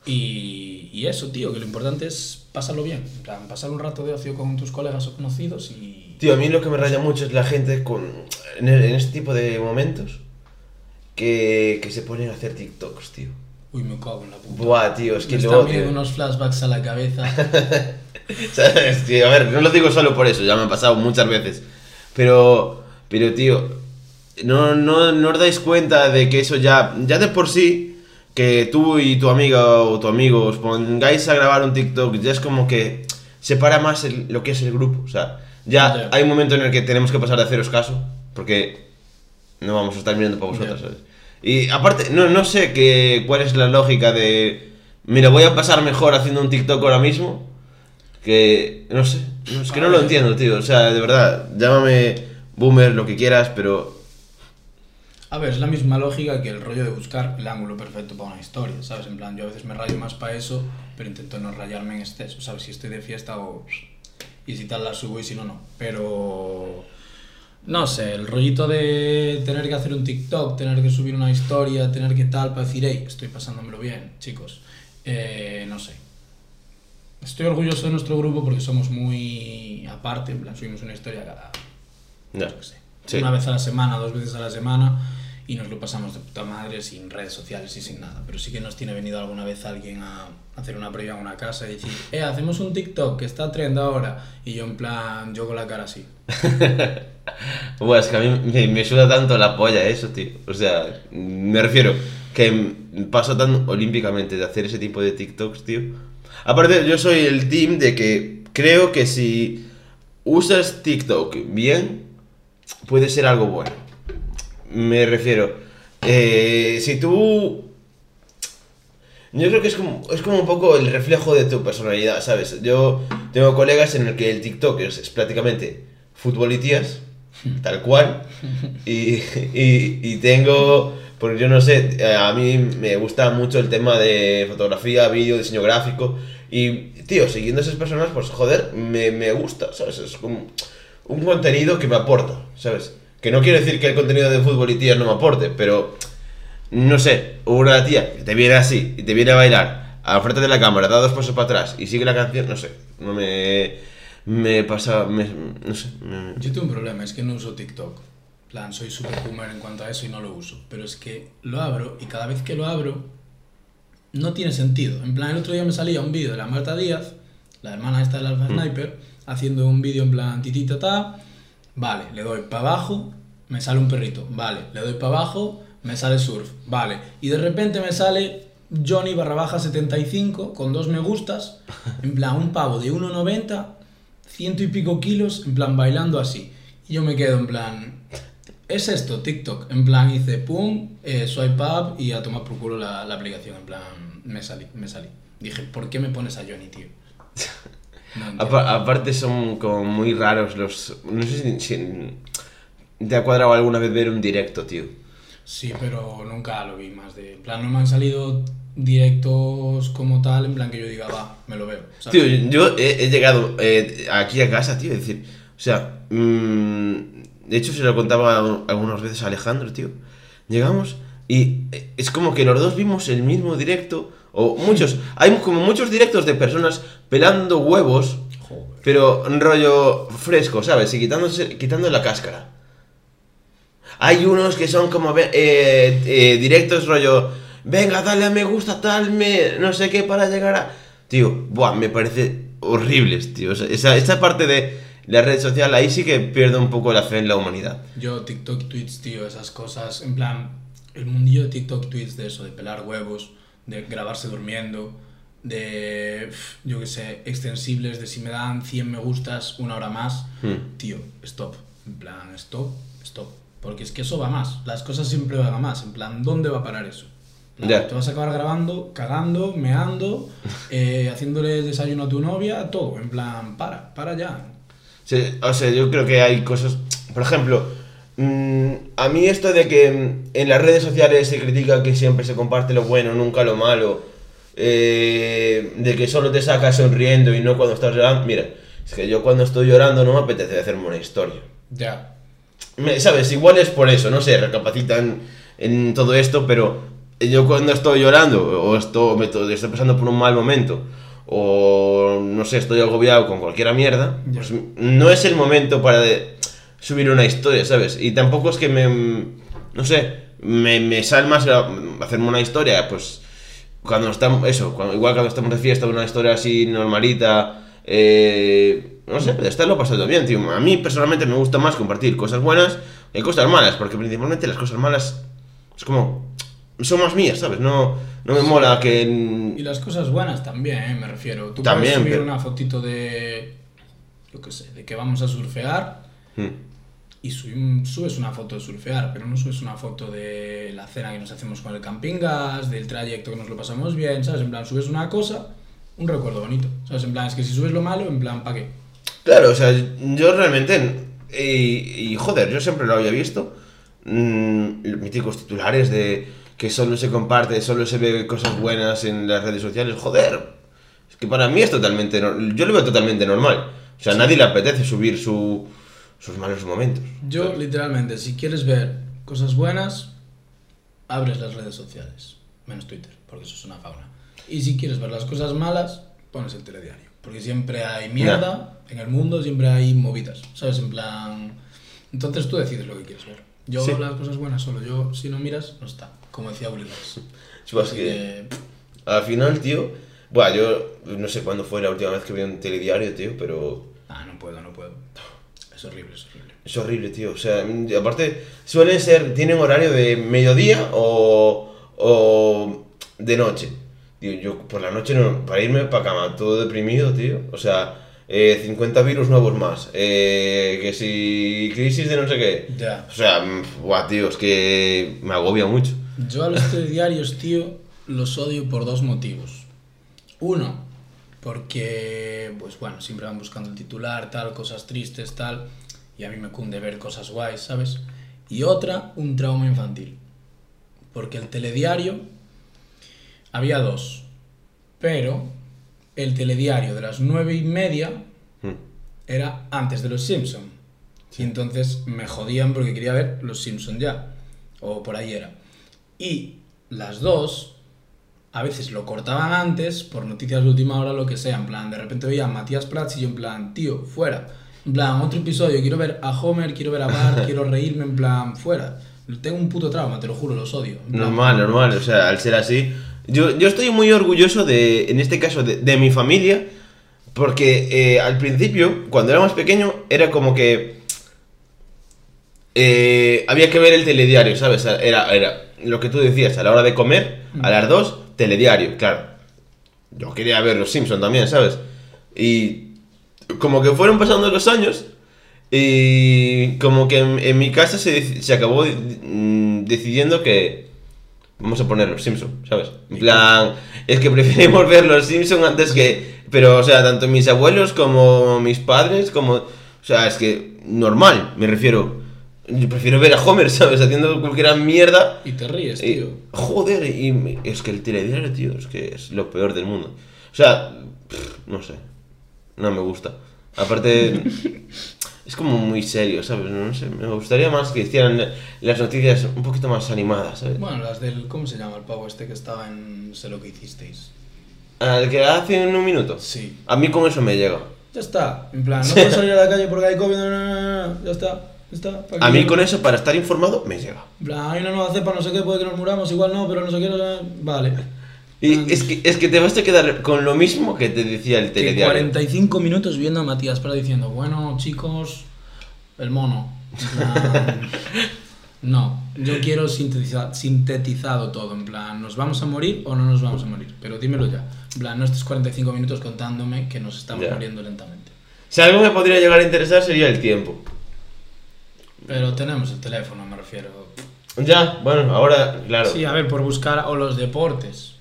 Y, y eso, tío, que lo importante es pasarlo bien, en plan, pasar un rato de ocio con tus colegas o conocidos y... Tío, a mí lo que me raya mucho es la gente con, en, en este tipo de momentos que, que se ponen a hacer TikToks, tío. Uy, me cago en la puta. Buah, tío, es que me lo están unos flashbacks a la cabeza. ¿Sabes? Tío, a ver, no lo digo solo por eso, ya me ha pasado muchas veces. Pero, pero tío, no, no, no os dais cuenta de que eso ya, ya de por sí, que tú y tu amiga o tu amigo os pongáis a grabar un TikTok, ya es como que separa más el- lo que es el grupo. O sea, ya hay un momento en el que tenemos que pasar de haceros caso, porque no vamos a estar mirando para vosotros, Ya. ¿sabes? Y aparte, no, no sé que, cuál es la lógica de, mira, voy a pasar mejor haciendo un TikTok ahora mismo, que, no sé, no, es que no lo entiendo, tío, o sea, de verdad, llámame boomer, lo que quieras, pero... A ver, es la misma lógica que el rollo de buscar el ángulo perfecto para una historia, ¿sabes? En plan, yo a veces me rayo más para eso, pero intento no rayarme en exceso, ¿sabes? Si estoy de fiesta o... Y si tal la subo y si no, no. Pero... No sé, el rollito de tener que hacer un TikTok, tener que subir una historia, tener que tal, para decir, hey, estoy pasándomelo bien, chicos. Eh, no sé. Estoy orgulloso de nuestro grupo porque somos muy aparte, en plan, subimos una historia cada qué sé, Sí. una vez a la semana, dos veces a la semana y nos lo pasamos de puta madre sin redes sociales y sin nada. Pero sí que nos tiene venido alguna vez alguien a hacer una previa en una casa y decir, eh, hacemos un TikTok que está trend ahora. Y yo en plan, yo con la cara así. Buah, es que a mí me, me suda tanto la polla eso, tío. O sea, me refiero que paso tan olímpicamente de hacer ese tipo de TikToks, tío. Aparte, yo soy el team de que creo que si usas TikTok bien, puede ser algo bueno. Me refiero, eh, si tú... Yo creo que es como, es como un poco el reflejo de tu personalidad, ¿sabes? Yo tengo colegas en el que el TikTok es, es prácticamente fútbol y tías, tal cual. Y, y, y tengo, porque yo no sé, eh, a mí me gusta mucho el tema de fotografía, vídeo, diseño gráfico. Y, tío, siguiendo a esas personas, pues joder, me, me gusta, ¿sabes? Es como un contenido que me aporta, ¿sabes? Que no quiero decir que el contenido de fútbol y tías no me aporte, pero no sé, una tía que te viene así y te viene a bailar al frente de la cámara, da dos pasos para atrás y sigue la canción, no sé, no me, me pasa, me- no sé, me- Yo tengo un problema, es que no uso TikTok. En plan, soy super boomer en cuanto a eso y no lo uso. Pero es que lo abro y cada vez que lo abro, no tiene sentido. En plan, el otro día me salía un vídeo de la Marta Díaz, la hermana esta del Alpha Sniper, haciendo un vídeo en plan titita ta. Vale, le doy para abajo, me sale un perrito. Vale, le doy para abajo, me sale surf. Vale, y de repente me sale Johnny barra baja 75 con dos me gustas. En plan, un pavo de 1,90, ciento y pico kilos, en plan, bailando así. Y yo me quedo en plan, es esto, TikTok. En plan, hice pum, eh, swipe up y a tomar por culo la, la aplicación. En plan, me salí, me salí. Dije, ¿por qué me pones a Johnny, tío? No aparte son como muy raros los, no sé si, si te ha cuadrado alguna vez ver un directo, tío. Sí, pero nunca lo vi más de... En plan, no me han salido directos como tal, en plan que yo diga, va, me lo veo. ¿sabes? Tío, yo he, he llegado eh, aquí a casa, tío, es decir, o sea, mm, de hecho se lo contaba algunas veces a Alejandro, tío. Llegamos y eh, es como que los dos vimos el mismo directo, o muchos, hay como muchos directos de personas pelando huevos, Joder. pero rollo fresco, ¿sabes? Y quitándose, quitando la cáscara. Hay unos que son como eh, eh, directos rollo venga, dale a me gusta, tal, me, no sé qué, para llegar a... Tío, buah, me parece horribles, tío. O sea, esa, esa parte de la red social, ahí sí que pierdo un poco la fe en la humanidad. Yo, TikTok, Tweets, tío, esas cosas. En plan, el mundillo de TikTok, Tweets, de eso, de pelar huevos, de grabarse durmiendo, de, yo qué sé, extensibles, de si me dan 100 me gustas una hora más. Hmm. Tío, stop. En plan, stop, stop. Porque es que eso va más. Las cosas siempre van a más. En plan, ¿dónde va a parar eso? Plan, Ya. Te vas a acabar grabando, cagando, meando, eh, haciéndole desayuno a tu novia, todo. En plan, para, para ya. Sí, o sea, yo creo que hay cosas. Por ejemplo, mm, a mí esto de que en las redes sociales se critica que siempre se comparte lo bueno, nunca lo malo, eh, de que solo te sacas sonriendo y no cuando estás llorando. Mira, es que yo cuando estoy llorando no me apetece hacerme una historia. Ya. Me- ¿Sabes? Igual es por eso, no sé, recapacitan en todo esto, pero yo cuando estoy llorando o estoy, me estoy pasando por un mal momento o no sé, estoy agobiado con cualquier mierda, pues no es el momento para de- subir una historia, ¿sabes? Y tampoco es que me, no sé, me, me gra- hacerme una historia, pues cuando estamos, eso, cuando- igual cuando estamos de fiesta, una historia así normalita, eh, no sé, de estarlo pasando bien, tío. A mí personalmente me gusta más compartir cosas buenas que cosas malas, porque principalmente las cosas malas es como, son más mías, ¿sabes? No, no me mola que... Y las cosas buenas también, ¿eh? me refiero. Tú También, puedes subir pero- una fotito de. Yo qué sé, de que vamos a surfear Hmm. y su- subes una foto de surfear, pero no subes una foto de la cena que nos hacemos con el camping gas, del trayecto que nos lo pasamos bien, ¿sabes? En plan, subes una cosa, un recuerdo bonito, ¿sabes? En plan, es que si subes lo malo, en plan, ¿para qué? Claro, o sea, yo realmente, y, y, joder, yo siempre lo había visto, mm, los míticos titulares de que solo se comparte, solo se ve cosas buenas en las redes sociales, joder, es que para mí es totalmente, yo lo veo totalmente normal, o sea, a nadie le apetece subir su, sus malos momentos. Yo, literalmente, si quieres ver cosas buenas, abres las redes sociales, menos Twitter, porque eso es una fauna. Y si quieres ver las cosas malas, pones el telediario, porque siempre hay mierda en el mundo, siempre hay movidas, ¿sabes? En plan... Entonces tú decides lo que quieres ver. Yo Sí. las cosas buenas solo, yo si no miras, no está, como decía. Sí, pues Así que- que, Al final, tío, bueno, yo no sé cuándo fue la última vez que vi un telediario, tío, pero ah, no puedo, no puedo. Es horrible, es horrible. Es horrible, tío. O sea, aparte, suelen ser, tienen horario de mediodía o, o de noche. Tío, yo por la noche no, para irme para cama, todo deprimido, tío. O sea, eh, 50 virus nuevos más. Eh, que si crisis de no sé qué. Ya. O sea, buah, tío, es que me agobia mucho. Yo a los telediarios, tío, los odio por dos motivos. Uno, porque, pues bueno, siempre van buscando el titular, tal, cosas tristes, tal, y a mí me cunde ver cosas guays, ¿sabes? Y otra, un trauma infantil. Porque el telediario, había dos, pero el telediario de las nueve y media Mm. era antes de los Simpson. Y entonces me jodían porque quería ver los Simpson ya. O por ahí era. Y las dos, a veces lo cortaban antes, por noticias de última hora, lo que sea. En plan, de repente veía a Matías Prats y yo en plan, tío, fuera. En plan, otro episodio, quiero ver a Homer, quiero ver a Bart, quiero reírme, en plan, fuera. Tengo un puto trauma, te lo juro, los odio. Normal, normal. O sea, al ser así. Yo, yo estoy muy orgulloso de, en este caso, de, de mi familia. Porque eh, al principio, cuando era más pequeño, era como que. eh, había que ver el telediario, ¿sabes? Era, era lo que tú decías, a la hora de comer, a las 2, telediario, claro. Yo quería ver los Simpsons también, ¿sabes? Y como que fueron pasando los años y como que en, en mi casa se, se acabó mm, decidiendo que vamos a poner los Simpsons, ¿sabes? En plan, es que preferimos ver los Simpsons antes que... Pero, o sea, tanto mis abuelos como mis padres, como... O sea, es que normal, me refiero. Yo prefiero ver a Homer, ¿sabes? Haciendo cualquier mierda. Y te ríes, Y- tío. joder, y me- es que el telediario, tío, es que es lo peor del mundo. O sea, pff, no sé. No me gusta. Aparte, es como muy serio, ¿sabes? No sé, me gustaría más que hicieran las noticias un poquito más animadas, ¿sabes? Bueno, las del. ¿Cómo se llama el pavo este que estaba en Sé lo que hicisteis? Al que hace en un minuto. Sí. A mí con eso me llega. Ya está. En plan, no puedo salir a la calle porque hay COVID. No, no, no, ya está. Está, A mí con eso, para estar informado, me llega. En plan, hay una nueva cepa, no sé qué, puede que nos muramos, igual no, pero no sé qué, no sé- Vale. Y es que, es que te vas a quedar con lo mismo que te decía el Que telediario. 45 minutos viendo a Matías Prado diciendo, bueno, chicos, el mono. Plan, no, yo quiero sintetiza- sintetizado todo, en plan, ¿nos vamos a morir o no nos vamos a morir? Pero dímelo ya. En plan, no estés 45 minutos contándome que nos estamos Ya. muriendo lentamente. Si algo me podría llegar a interesar sería el tiempo. Pero tenemos el teléfono, me refiero. Ya, bueno, ahora, claro. Sí, a ver, por buscar, o los deportes.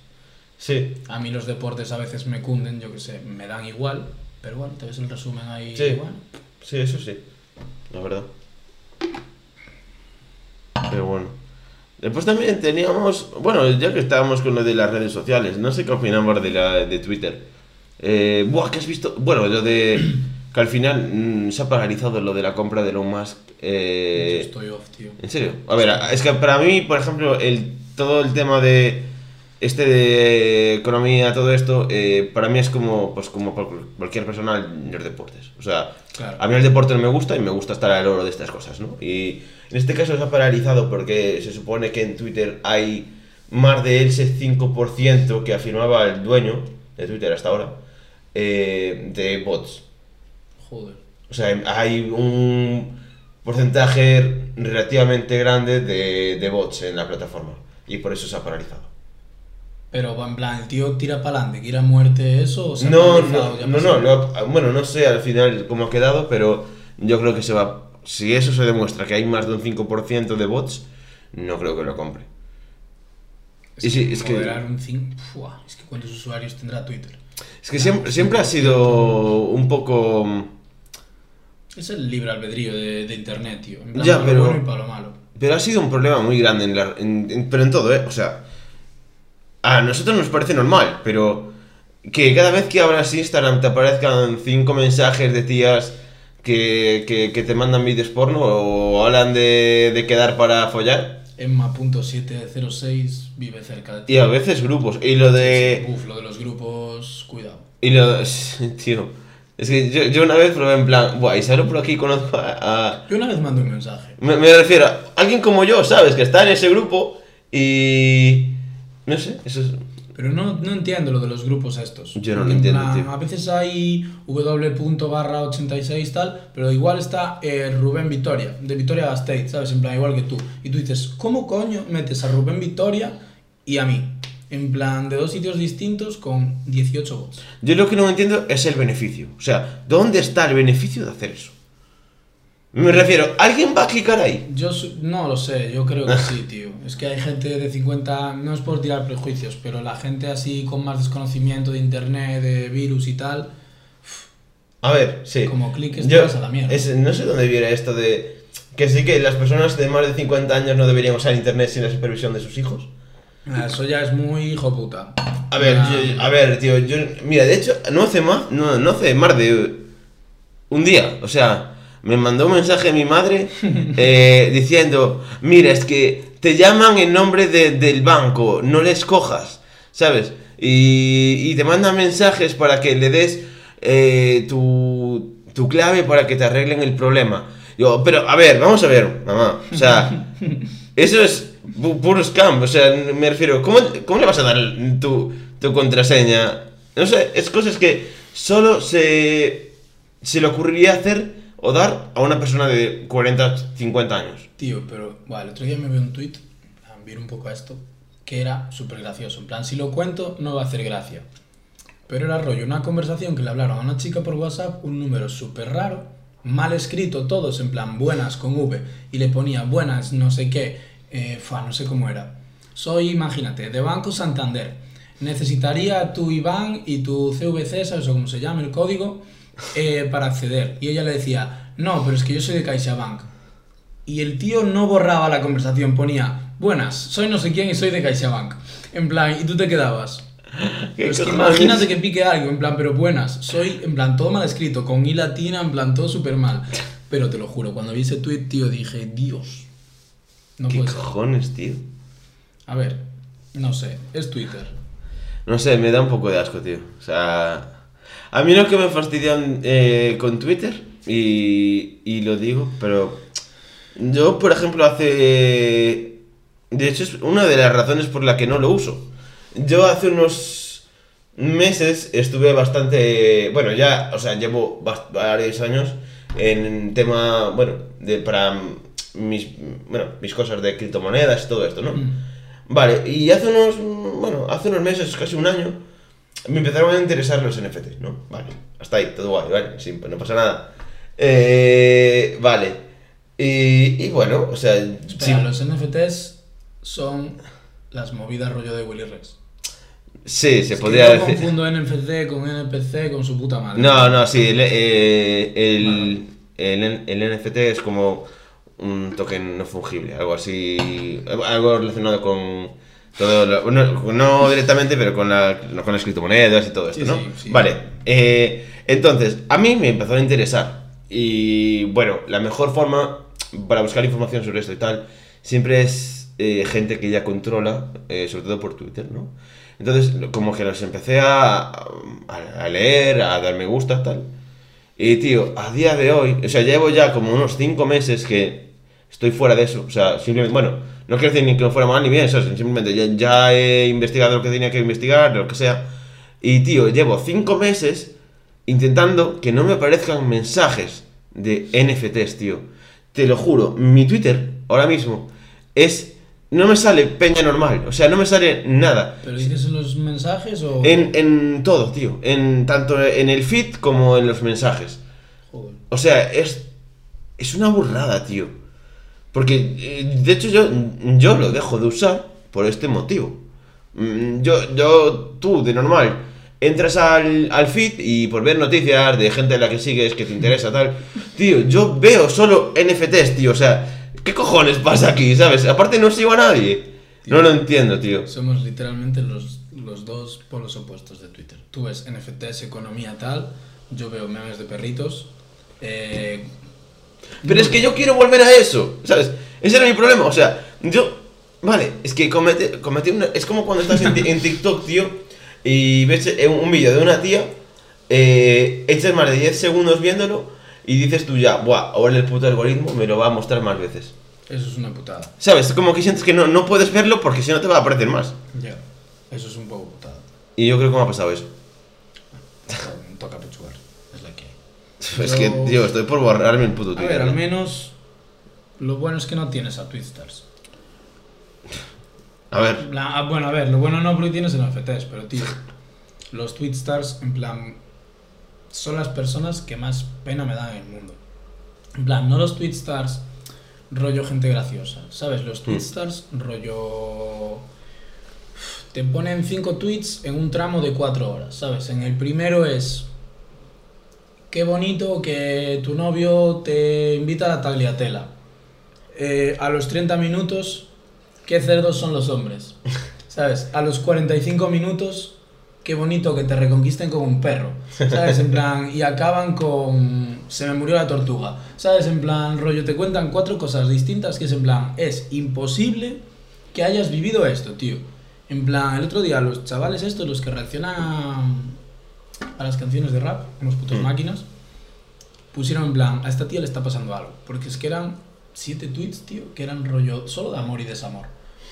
Sí. A mí los deportes a veces me cunden, yo que sé, me dan igual, pero bueno, te ves el resumen ahí Sí. igual. Sí, eso sí. La verdad. Pero bueno. Después también teníamos. Bueno, ya que estábamos con lo de las redes sociales, no sé qué opinamos de, la, de Twitter. Eh, buah, ¿qué has visto? Bueno, lo de. Que al final mm, se ha paralizado lo de la compra de Elon Musk. eh, Yo estoy off, tío. ¿En serio? A ver, es que para mí, por ejemplo, el, todo el tema de este de economía, todo esto, eh, para mí es como, pues como cualquier persona en los deportes. O sea, Claro. a mí el deporte no me gusta y me gusta estar al oro de estas cosas, ¿no? Y en este caso se ha paralizado porque se supone que en Twitter hay más de ese 5% que afirmaba el dueño de Twitter hasta ahora, eh, de bots. Joder. O sea, hay un porcentaje relativamente grande de, de bots en la plataforma. Y por eso se ha paralizado. Pero en plan, el tío tira para adelante, que ir a muerte eso o se No, no, ya no, no, lo ha- bueno, no sé al final cómo ha quedado, pero yo creo que se va... Si eso se demuestra que hay más de un 5% de bots, no creo que lo compre. Y sí, es que- moderar un cin- Fua, es que cuántos usuarios tendrá Twitter. Es que siempre, siempre ha sido un poco... Es el libre albedrío de, de internet, tío. En plan, Ya, para pero- lo bueno y para lo malo. Pero ha sido un problema muy grande, en la, en- en- pero en todo, ¿eh? O sea, a nosotros nos parece normal, pero que cada vez que abras Instagram te aparezcan cinco mensajes de tías que, que, que te mandan vídeos porno o hablan de, de quedar para follar. Emma.706 vive cerca de ti. Y a veces grupos. Y lo de... Uf, lo de los grupos, cuidado. Y lo... Tío. Es que yo, yo una vez probé en plan... Buah, y solo por aquí conozco a- a, Yo una vez mandé un mensaje. Me, me refiero a alguien como yo, ¿sabes? Que está en ese grupo y... No sé, eso es... Pero no, no entiendo lo de los grupos estos. Yo no lo entiendo, plan, tío. A veces hay w barra 86 tal, pero igual está eh, Rubén Vitoria, de Vitoria Gasteiz, ¿sabes? En plan, igual que tú. Y tú dices, ¿cómo coño metes a Rubén Vitoria y a mí? En plan, de dos sitios distintos con 18 votos. Yo lo que no entiendo es el beneficio. O sea, ¿dónde está el beneficio de hacer eso? Me refiero, ¿alguien va a clicar ahí? Yo su- no lo sé, yo creo que sí, tío. Es que hay gente de 50, no es por tirar prejuicios, pero la gente así con más desconocimiento de internet, de virus y tal, A ver, sí. como cliques Yo- te vas a la mierda. es- no sé dónde viene esto de... Que sí que las personas de más de 50 años no deberían usar internet sin la supervisión de sus hijos. Ah, Eso ya es muy hijo puta. A ver, Ah, yo- a ver, tío, yo... Mira, de hecho, no hace más, no, no hace más de un día. O sea, me mandó un mensaje mi madre eh, diciendo, mira, es que te llaman en nombre de- del banco, no les cojas, ¿sabes? Y, y te mandan mensajes para que le des eh, tu, tu clave para que te arreglen el problema. Yo, pero, a ver, vamos a ver, mamá. O sea, eso es pu- puro scam. O sea, me refiero, ¿cómo, cómo le vas a dar tu, tu contraseña? No sé, es cosas que solo se, se le ocurriría hacer o dar a una persona de 40, 50 años. Tío, pero bueno, el otro día me veo un tweet, ver un poco a esto, que era súper gracioso. En plan, si lo cuento, no va a hacer gracia. Pero era rollo, una conversación que le hablaron a una chica por WhatsApp, un número súper raro, mal escrito, todos en plan buenas con V, y le ponía buenas, no sé qué, eh, fa, no sé cómo era. Soy, imagínate, de Banco Santander. Necesitaría tu IBAN y tu CVC, ¿sabes o cómo se llama el código? Eh, para acceder. Y ella le decía, no, pero es que yo soy de CaixaBank. Y el tío no borraba la conversación, ponía, buenas, soy no sé quién y soy de CaixaBank. En plan, y tú te quedabas. Pero es que imagínate que pique algo, en plan, pero buenas, soy, en plan, todo mal escrito, con I latina, en plan, todo súper mal. Pero te lo juro, cuando vi ese tweet, tío, dije, Dios. No ¿Qué puede ser. cojones, tío? A ver, no sé, es Twitter. No sé, me da un poco de asco, tío. O sea, a mí lo que me fastidia eh, con Twitter, y, y lo digo, pero Yo, por ejemplo, hace... De hecho, es una de las razones por la que no lo uso. Yo hace unos meses estuve bastante... Bueno, ya, o sea, llevo varios años en tema, bueno, de, para mis, bueno, mis cosas de criptomonedas y todo esto, ¿no? Vale, y hace unos, bueno, hace unos meses, casi un año, me empezaron a interesar los NFTs, ¿no? Vale, hasta ahí, todo guay, vale, sí, pues no pasa nada. Eh, vale, y, y bueno, o sea, Espera, sí, los NFTs son las movidas rollo de Willy Rex. sí, se Es que podría yo decir. confundo NFT con NPC con su puta madre. No, no, sí, el, eh, el, el, el NFT es como un token no fungible, algo así, algo relacionado con todo lo, no, no directamente, pero con, la, con las criptomonedas y todo esto, Sí, ¿no? sí, sí. Vale, eh, entonces, a mí me empezó a interesar y bueno, la mejor forma para buscar información sobre esto y tal, siempre es eh, gente que ya controla, eh, sobre todo por Twitter, ¿no? Entonces, como que los empecé a, a, a leer, a dar me gusta, tal. Y tío, a día de hoy, o sea, llevo ya como unos 5 meses que estoy fuera de eso. O sea, simplemente, bueno, no quiero decir ni que no fuera mal ni bien, eso, simplemente ya, ya he investigado lo que tenía que investigar, lo que sea. Y tío, llevo 5 meses intentando que no me aparezcan mensajes de NFTs, tío. Te lo juro, mi Twitter ahora mismo es. No me sale peña normal, o sea, no me sale nada. ¿Pero dices en los mensajes o...? En, en todo, tío. En, tanto en el feed como en los mensajes. Joder. O sea, es. Es una burrada, tío. Porque, eh, de hecho, yo, yo lo dejo de usar por este motivo. Mm, Yo, yo, tú, de normal, entras al, al feed y por ver noticias de gente a la que sigues que te interesa, tal. Tío, yo veo solo NFTs, tío. O sea, ¿qué cojones pasa aquí, sabes? Aparte, no sigo a nadie. No lo entiendo, tío. Somos literalmente los, los dos polos opuestos de Twitter. Tú ves NFTs, economía tal, yo veo memes de perritos. Eh, Pero es que yo quiero volver a eso, ¿sabes? Ese era mi problema, o sea, yo... Vale, es que cometí, cometí una... Es como cuando estás en, en TikTok, tío, y ves eh, un vídeo de una tía, eh, echas más de 10 segundos viéndolo, y dices tú ya, buah, ahora el puto algoritmo me lo va a mostrar más veces. eso es una putada. ¿Sabes? Como que sientes que no, no puedes verlo porque si no te va a aparecer más. Ya. Eso es un poco putada. Y yo creo que me ha pasado eso. Toca pechugar. Es la que hay. Es Yo- que, tío, estoy por borrarme el puto A Twitter. ver, al ¿no? menos lo bueno es que no tienes a Twitstars. A ver, ah, bueno, a ver, lo bueno no porque tienes en NFTs, pero tío, los Twitstars, en plan, son las personas que más pena me dan en el mundo. En plan, no los Twitstars rollo gente graciosa, ¿sabes? Los Twitstars rollo... Te ponen cinco tweets en un tramo de cuatro horas, ¿sabes? En el primero es... Qué bonito que tu novio te invita a la tagliatela. Eh, a los 30 minutos, qué cerdos son los hombres. ¿Sabes? A los 45 minutos, qué bonito que te reconquisten como un perro. ¿Sabes? En plan, y acaban con. Se me murió la tortuga. ¿Sabes? En plan, rollo, te cuentan cuatro cosas distintas que es en plan, es imposible que hayas vivido esto, tío. En plan, el otro día los chavales estos, los que reaccionan a, las canciones de rap, unos putos Mm. máquinas, pusieron en plan, a esta tía le está pasando algo. Porque es que eran siete tweets, tío, que eran rollo solo de amor y desamor.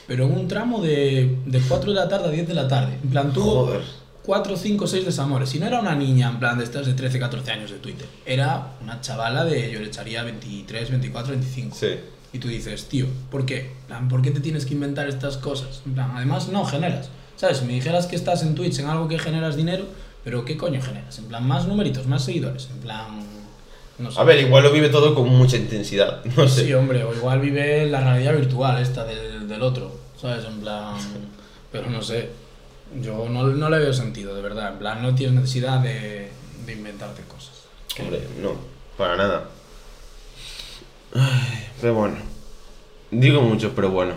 Pero en un tramo de, de 4 de la tarde a 10 de la tarde. En plan, tuvo Joder. 4, 5, 6 desamores. Y no era una niña, en plan, de estas de 13, 14 años de Twitter. Era una chavala de, yo le echaría 23, 24, 25. sí. Y tú dices, tío, ¿por qué? Plan, ¿Por qué te tienes que inventar estas cosas? En plan, además no generas. ¿Sabes? Si me dijeras que estás en Twitch en algo que generas dinero, pero ¿qué coño generas? En plan, más numeritos, más seguidores. En plan, no sé. A ver, igual lo vive todo con mucha intensidad, no sé. Sí, hombre, o igual vive la realidad virtual esta del, del otro, ¿sabes? En plan, pero no sé, yo no, no le veo sentido, de verdad, en plan, no tienes necesidad de, de inventarte cosas. Hombre, no, para nada. Ay, pero bueno. Digo mucho, pero bueno.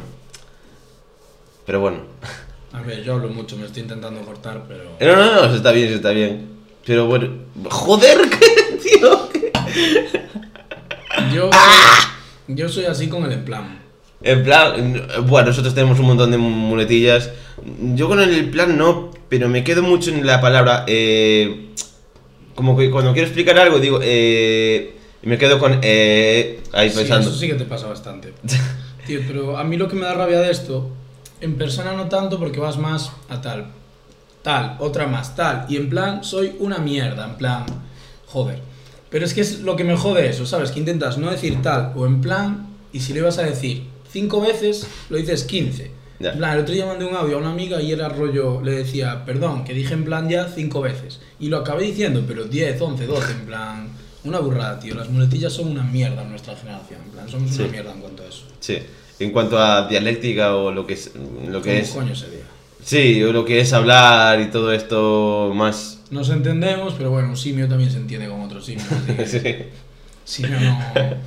Pero bueno. A ver, yo hablo mucho, me estoy intentando cortar, pero... No, no, no, se está bien, se está bien. Pero bueno. Joder, que, tío. Yo, yo soy así con el en plan. En plan, bueno, nosotros tenemos un montón de muletillas. Yo con el plan no, pero me quedo mucho en la palabra. eh, como que cuando quiero explicar algo, digo, eh, Y me quedo con eh, ahí Sí, pensando. eso sí que te pasa bastante. Tío, pero a mí lo que me da rabia de esto, en persona no tanto porque vas más a tal, tal, otra más, tal. Y en plan, soy una mierda, en plan, joder. Pero es que es lo que me jode eso, ¿sabes? Que intentas no decir tal o en plan, y si lo ibas a decir cinco veces, lo dices 15. Ya. En plan, el otro día mandé un audio a una amiga y era rollo, le decía, perdón, que dije en plan ya cinco veces. Y lo acabé diciendo, pero 10, 11, 12, en plan, una burrada, tío. Las muletillas son una mierda en nuestra generación, en plan, somos Sí. una mierda en cuanto a eso. Sí. En cuanto a dialéctica o lo que es lo que ¿Cómo es coño sería? Sí, o lo que es hablar y todo esto más Nos entendemos, pero bueno, un simio también se entiende con otro simio. así que Sí. Simio no,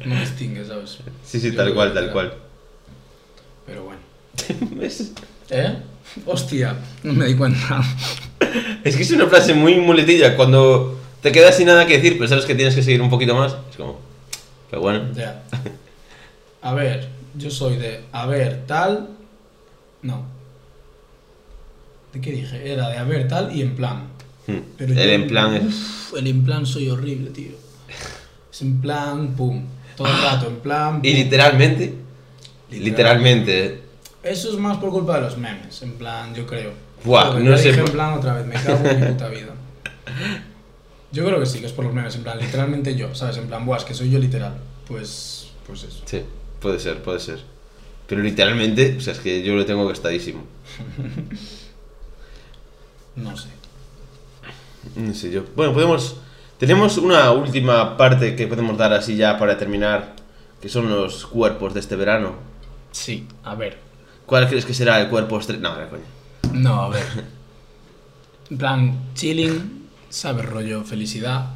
no distingue, ¿sabes? Sí, sí, Yo tal cual, tal cual. Pero bueno. ¿Eh? Hostia, no me di cuenta. es que es una frase muy muletilla cuando te quedas sin nada que decir, pero sabes que tienes que seguir un poquito más. Es como pero bueno. Ya. A ver, yo soy de a ver tal. No. ¿De qué dije? Era de a ver tal y en plan. Hmm. Pero El yo- en plan es el en plan soy horrible, tío. Es en plan, pum. Todo el rato, en plan. y pum. literalmente literalmente Eso es más por culpa de los memes, en plan, yo creo. Buah, no sé dije en plan otra vez, me cago en mi puta vida. Yo creo que sí, que es por los memes, en plan, literalmente yo, ¿sabes? En plan, buah, es que soy yo literal. Pues, pues eso. Sí, puede ser, puede ser. Pero literalmente, o sea, es que yo lo tengo gastadísimo. No sé. No sé yo. Bueno, podemos. Tenemos una última parte que podemos dar así ya para terminar, que son los cuerpos de este verano. Sí, a ver. ¿Cuál crees que será el cuerpo estrella? No, la coña. No, a ver. En plan, chilling, sabes, rollo, felicidad,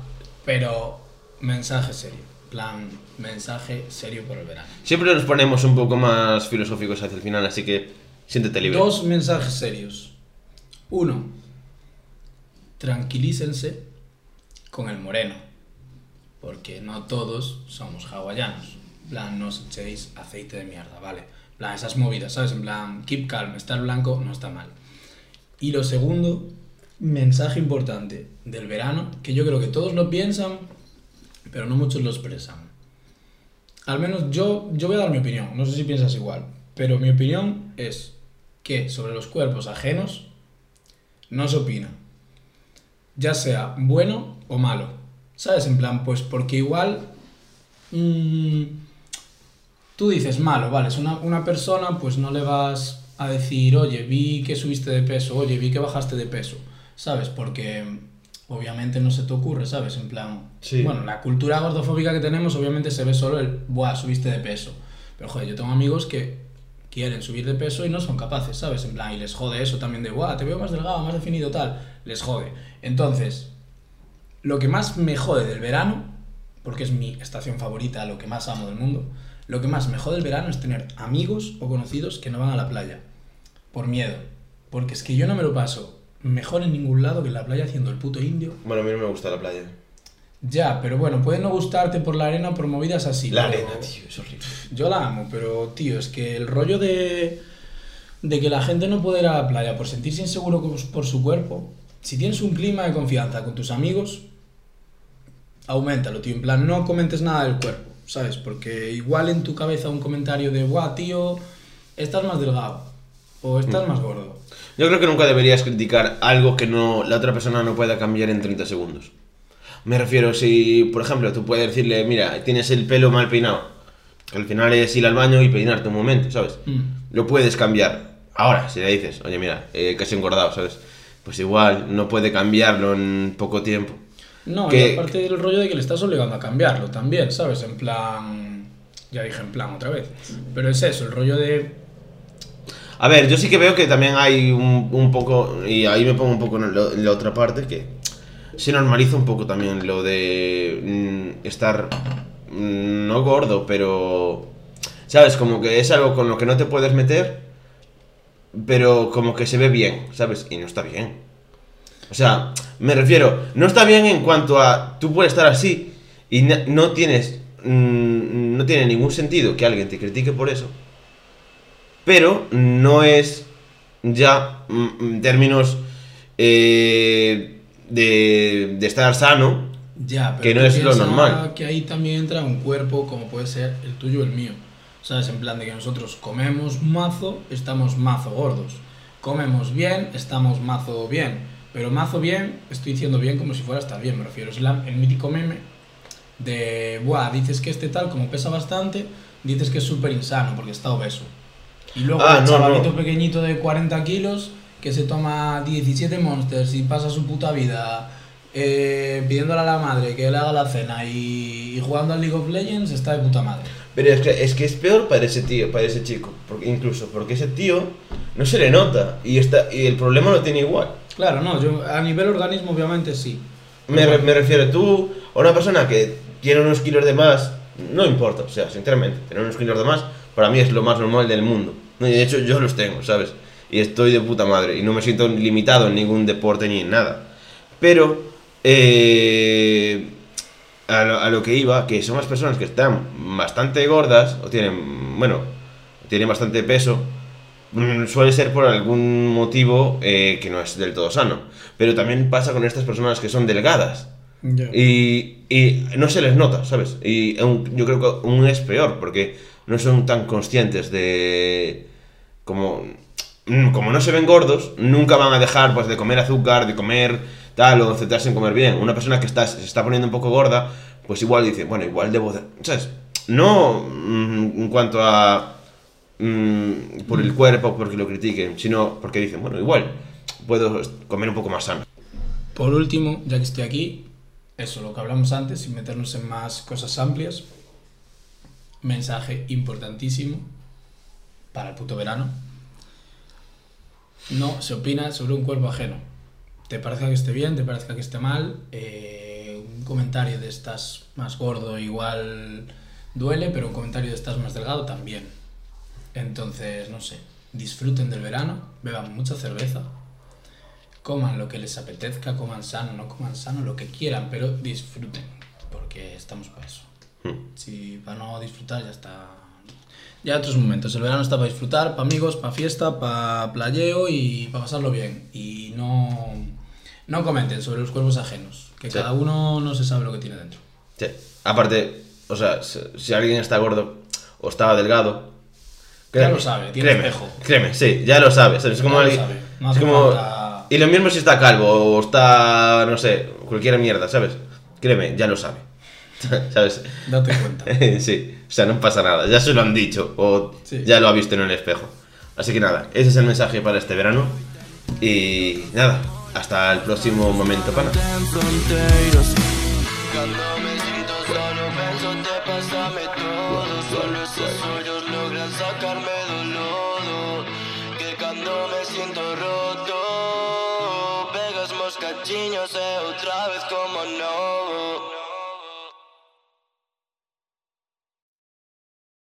pero mensaje serio. Plan, mensaje serio por el verano. Siempre nos ponemos un poco más filosóficos hacia el final, así que siéntete libre. Dos mensajes serios. Uno, tranquilícense con el moreno, porque no todos somos hawaianos. Plan, no os echéis aceite de mierda, ¿vale? Plan, esas movidas, ¿sabes? En plan, keep calm, estar blanco no está mal. Y lo segundo, mensaje importante del verano, que yo creo que todos lo piensan, pero no muchos lo expresan. Al menos yo, yo voy a dar mi opinión, no sé si piensas igual, pero mi opinión es que sobre los cuerpos ajenos no se opina. Ya sea bueno o malo. ¿Sabes? En plan, pues porque igual mm, tú dices malo, vale, es una, una persona, pues no le vas a decir, oye, vi que subiste de peso, oye, vi que bajaste de peso, ¿sabes? Porque obviamente no se te ocurre, ¿sabes? En plan, Sí. bueno, la cultura gordofóbica que tenemos obviamente se ve solo el, buah, subiste de peso. Pero joder, yo tengo amigos que quieren subir de peso y no son capaces, ¿sabes? En plan, y les jode eso también de, buah, te veo más delgado, más definido, tal. Les jode. Entonces, lo que más me jode del verano, porque es mi estación favorita, lo que más amo del mundo, lo que más me jode del verano es tener amigos o conocidos que no van a la playa. Por miedo. Porque es que yo no me lo paso mejor en ningún lado que en la playa haciendo el puto indio. Bueno, a mí no me gusta la playa. Ya, pero bueno, puede no gustarte por la arena por movidas así. la pero- arena, tío, es horrible. Yo la amo, pero tío, es que el rollo de, de que la gente no puede ir a la playa por sentirse inseguro por su cuerpo, si tienes un clima de confianza con tus amigos, aumentalo, tío. En plan, no comentes nada del cuerpo, ¿sabes? Porque igual en tu cabeza un comentario de, guau, tío, estás más delgado o estás más gordo. Yo creo que nunca deberías criticar algo que no la otra persona no pueda cambiar en 30 segundos. Me refiero, si, por ejemplo, tú puedes decirle, mira, tienes el pelo mal peinado, que al final es ir al baño y peinarte un momento, ¿sabes? Mm. Lo puedes cambiar. Ahora, si le dices, oye, mira, eh, que has engordado, ¿sabes? Pues igual no puede cambiarlo en poco tiempo. No, Que- y aparte del rollo de que le estás obligando a cambiarlo también, ¿sabes? En plan. Ya dije en plan otra vez. Pero es eso, el rollo de. A ver, yo sí que veo que también hay un, poco, y ahí me pongo un poco en, la otra parte, que se normaliza un poco también lo de mm, estar, mm, no gordo, pero, ¿sabes? Como que es algo con lo que no te puedes meter, pero como que se ve bien, ¿sabes? Y no está bien. O sea, me refiero, no está bien en cuanto a, tú puedes estar así y no tienes, mm, no tiene ningún sentido que alguien te critique por eso pero no es ya mm, en términos eh, de, de estar sano Ya, pero que no es lo normal. que ahí también entra un cuerpo como puede ser el tuyo o el mío. ¿Sabes? En plan de que nosotros comemos mazo, estamos mazo gordos. Comemos bien, estamos mazo bien. Pero mazo bien, estoy diciendo bien como si fuera estar bien, me refiero. Es la- el mítico meme de, buah, dices que este tal, como pesa bastante, dices que es súper insano porque está obeso. Y luego Ah, el no, chavalito no. pequeñito de 40 kilos que se toma 17 monsters y pasa su puta vida eh, pidiéndole a la madre que le haga la cena y, y jugando al League of Legends, está de puta madre. Pero es que, es que es peor para ese tío, para ese chico, porque, incluso porque ese tío no se le nota y, está, y el problema lo tiene igual. Claro, no, yo a nivel organismo obviamente sí. Me, re- me refiero, tú, a una persona que tiene unos kilos de más, no importa, o sea, sinceramente, tener unos kilos de más, para mí es lo más normal del mundo. No, y de hecho, yo los tengo, ¿sabes? Y estoy de puta madre, y no me siento limitado en ningún deporte ni en nada. Pero, eh, a, lo, a lo que iba, que son las personas que están bastante gordas, o tienen, bueno, tienen bastante peso, mm, suele ser por algún motivo eh, que no es del todo sano. Pero también pasa con estas personas que son delgadas. Y, y no se les nota, ¿sabes? Y aún- yo creo que aún es peor, porque no son tan conscientes de... Como, mm, como no se ven gordos, nunca van a dejar pues, de comer azúcar, de comer tal, o centrarse en comer bien. Una persona que está, se está poniendo un poco gorda, pues igual dice, bueno, igual debo de... ¿Sabes? No mm, en cuanto a... mm, por el cuerpo, porque lo critiquen, sino porque dicen, bueno, igual puedo comer un poco más sano. Por último, ya que estoy aquí, eso, lo que hablamos antes, sin meternos en más cosas amplias, mensaje importantísimo para el puto verano. No se opina sobre un cuerpo ajeno. Te parezca que esté bien, te parezca que esté mal, eh, un comentario de estás más gordo igual duele, pero un comentario de estás más delgado también. Entonces, no sé, disfruten del verano, beban mucha cerveza, coman lo que les apetezca, coman sano, no coman sano, lo que quieran, pero disfruten, porque estamos para eso. Si para no disfrutar ya está. Ya otros momentos. El verano está para disfrutar, para amigos, para fiesta, para playeo y para pasarlo bien. Y no, no comenten sobre los cuerpos ajenos, que Sí. cada uno no se sabe lo que tiene dentro. Sí. Aparte, o sea, si, alguien está gordo o está delgado. Ya lo sabe, tiene créeme, espejo. Créeme, sí, ya lo sabe. Es como lo sabe, no es hace como- falta- Y lo mismo si está calvo o está, no sé, cualquier mierda, ¿sabes? Créeme, ya lo sabe. ¿Sabes? Date cuenta. sí, o sea, no pasa nada, ya se lo han dicho o Sí. ya lo ha visto en el espejo. Así que nada, ese es el mensaje para este verano. Y nada, hasta el próximo momento, pana. Cuando me siento solo pienso te pásame todo Solo esos hoyos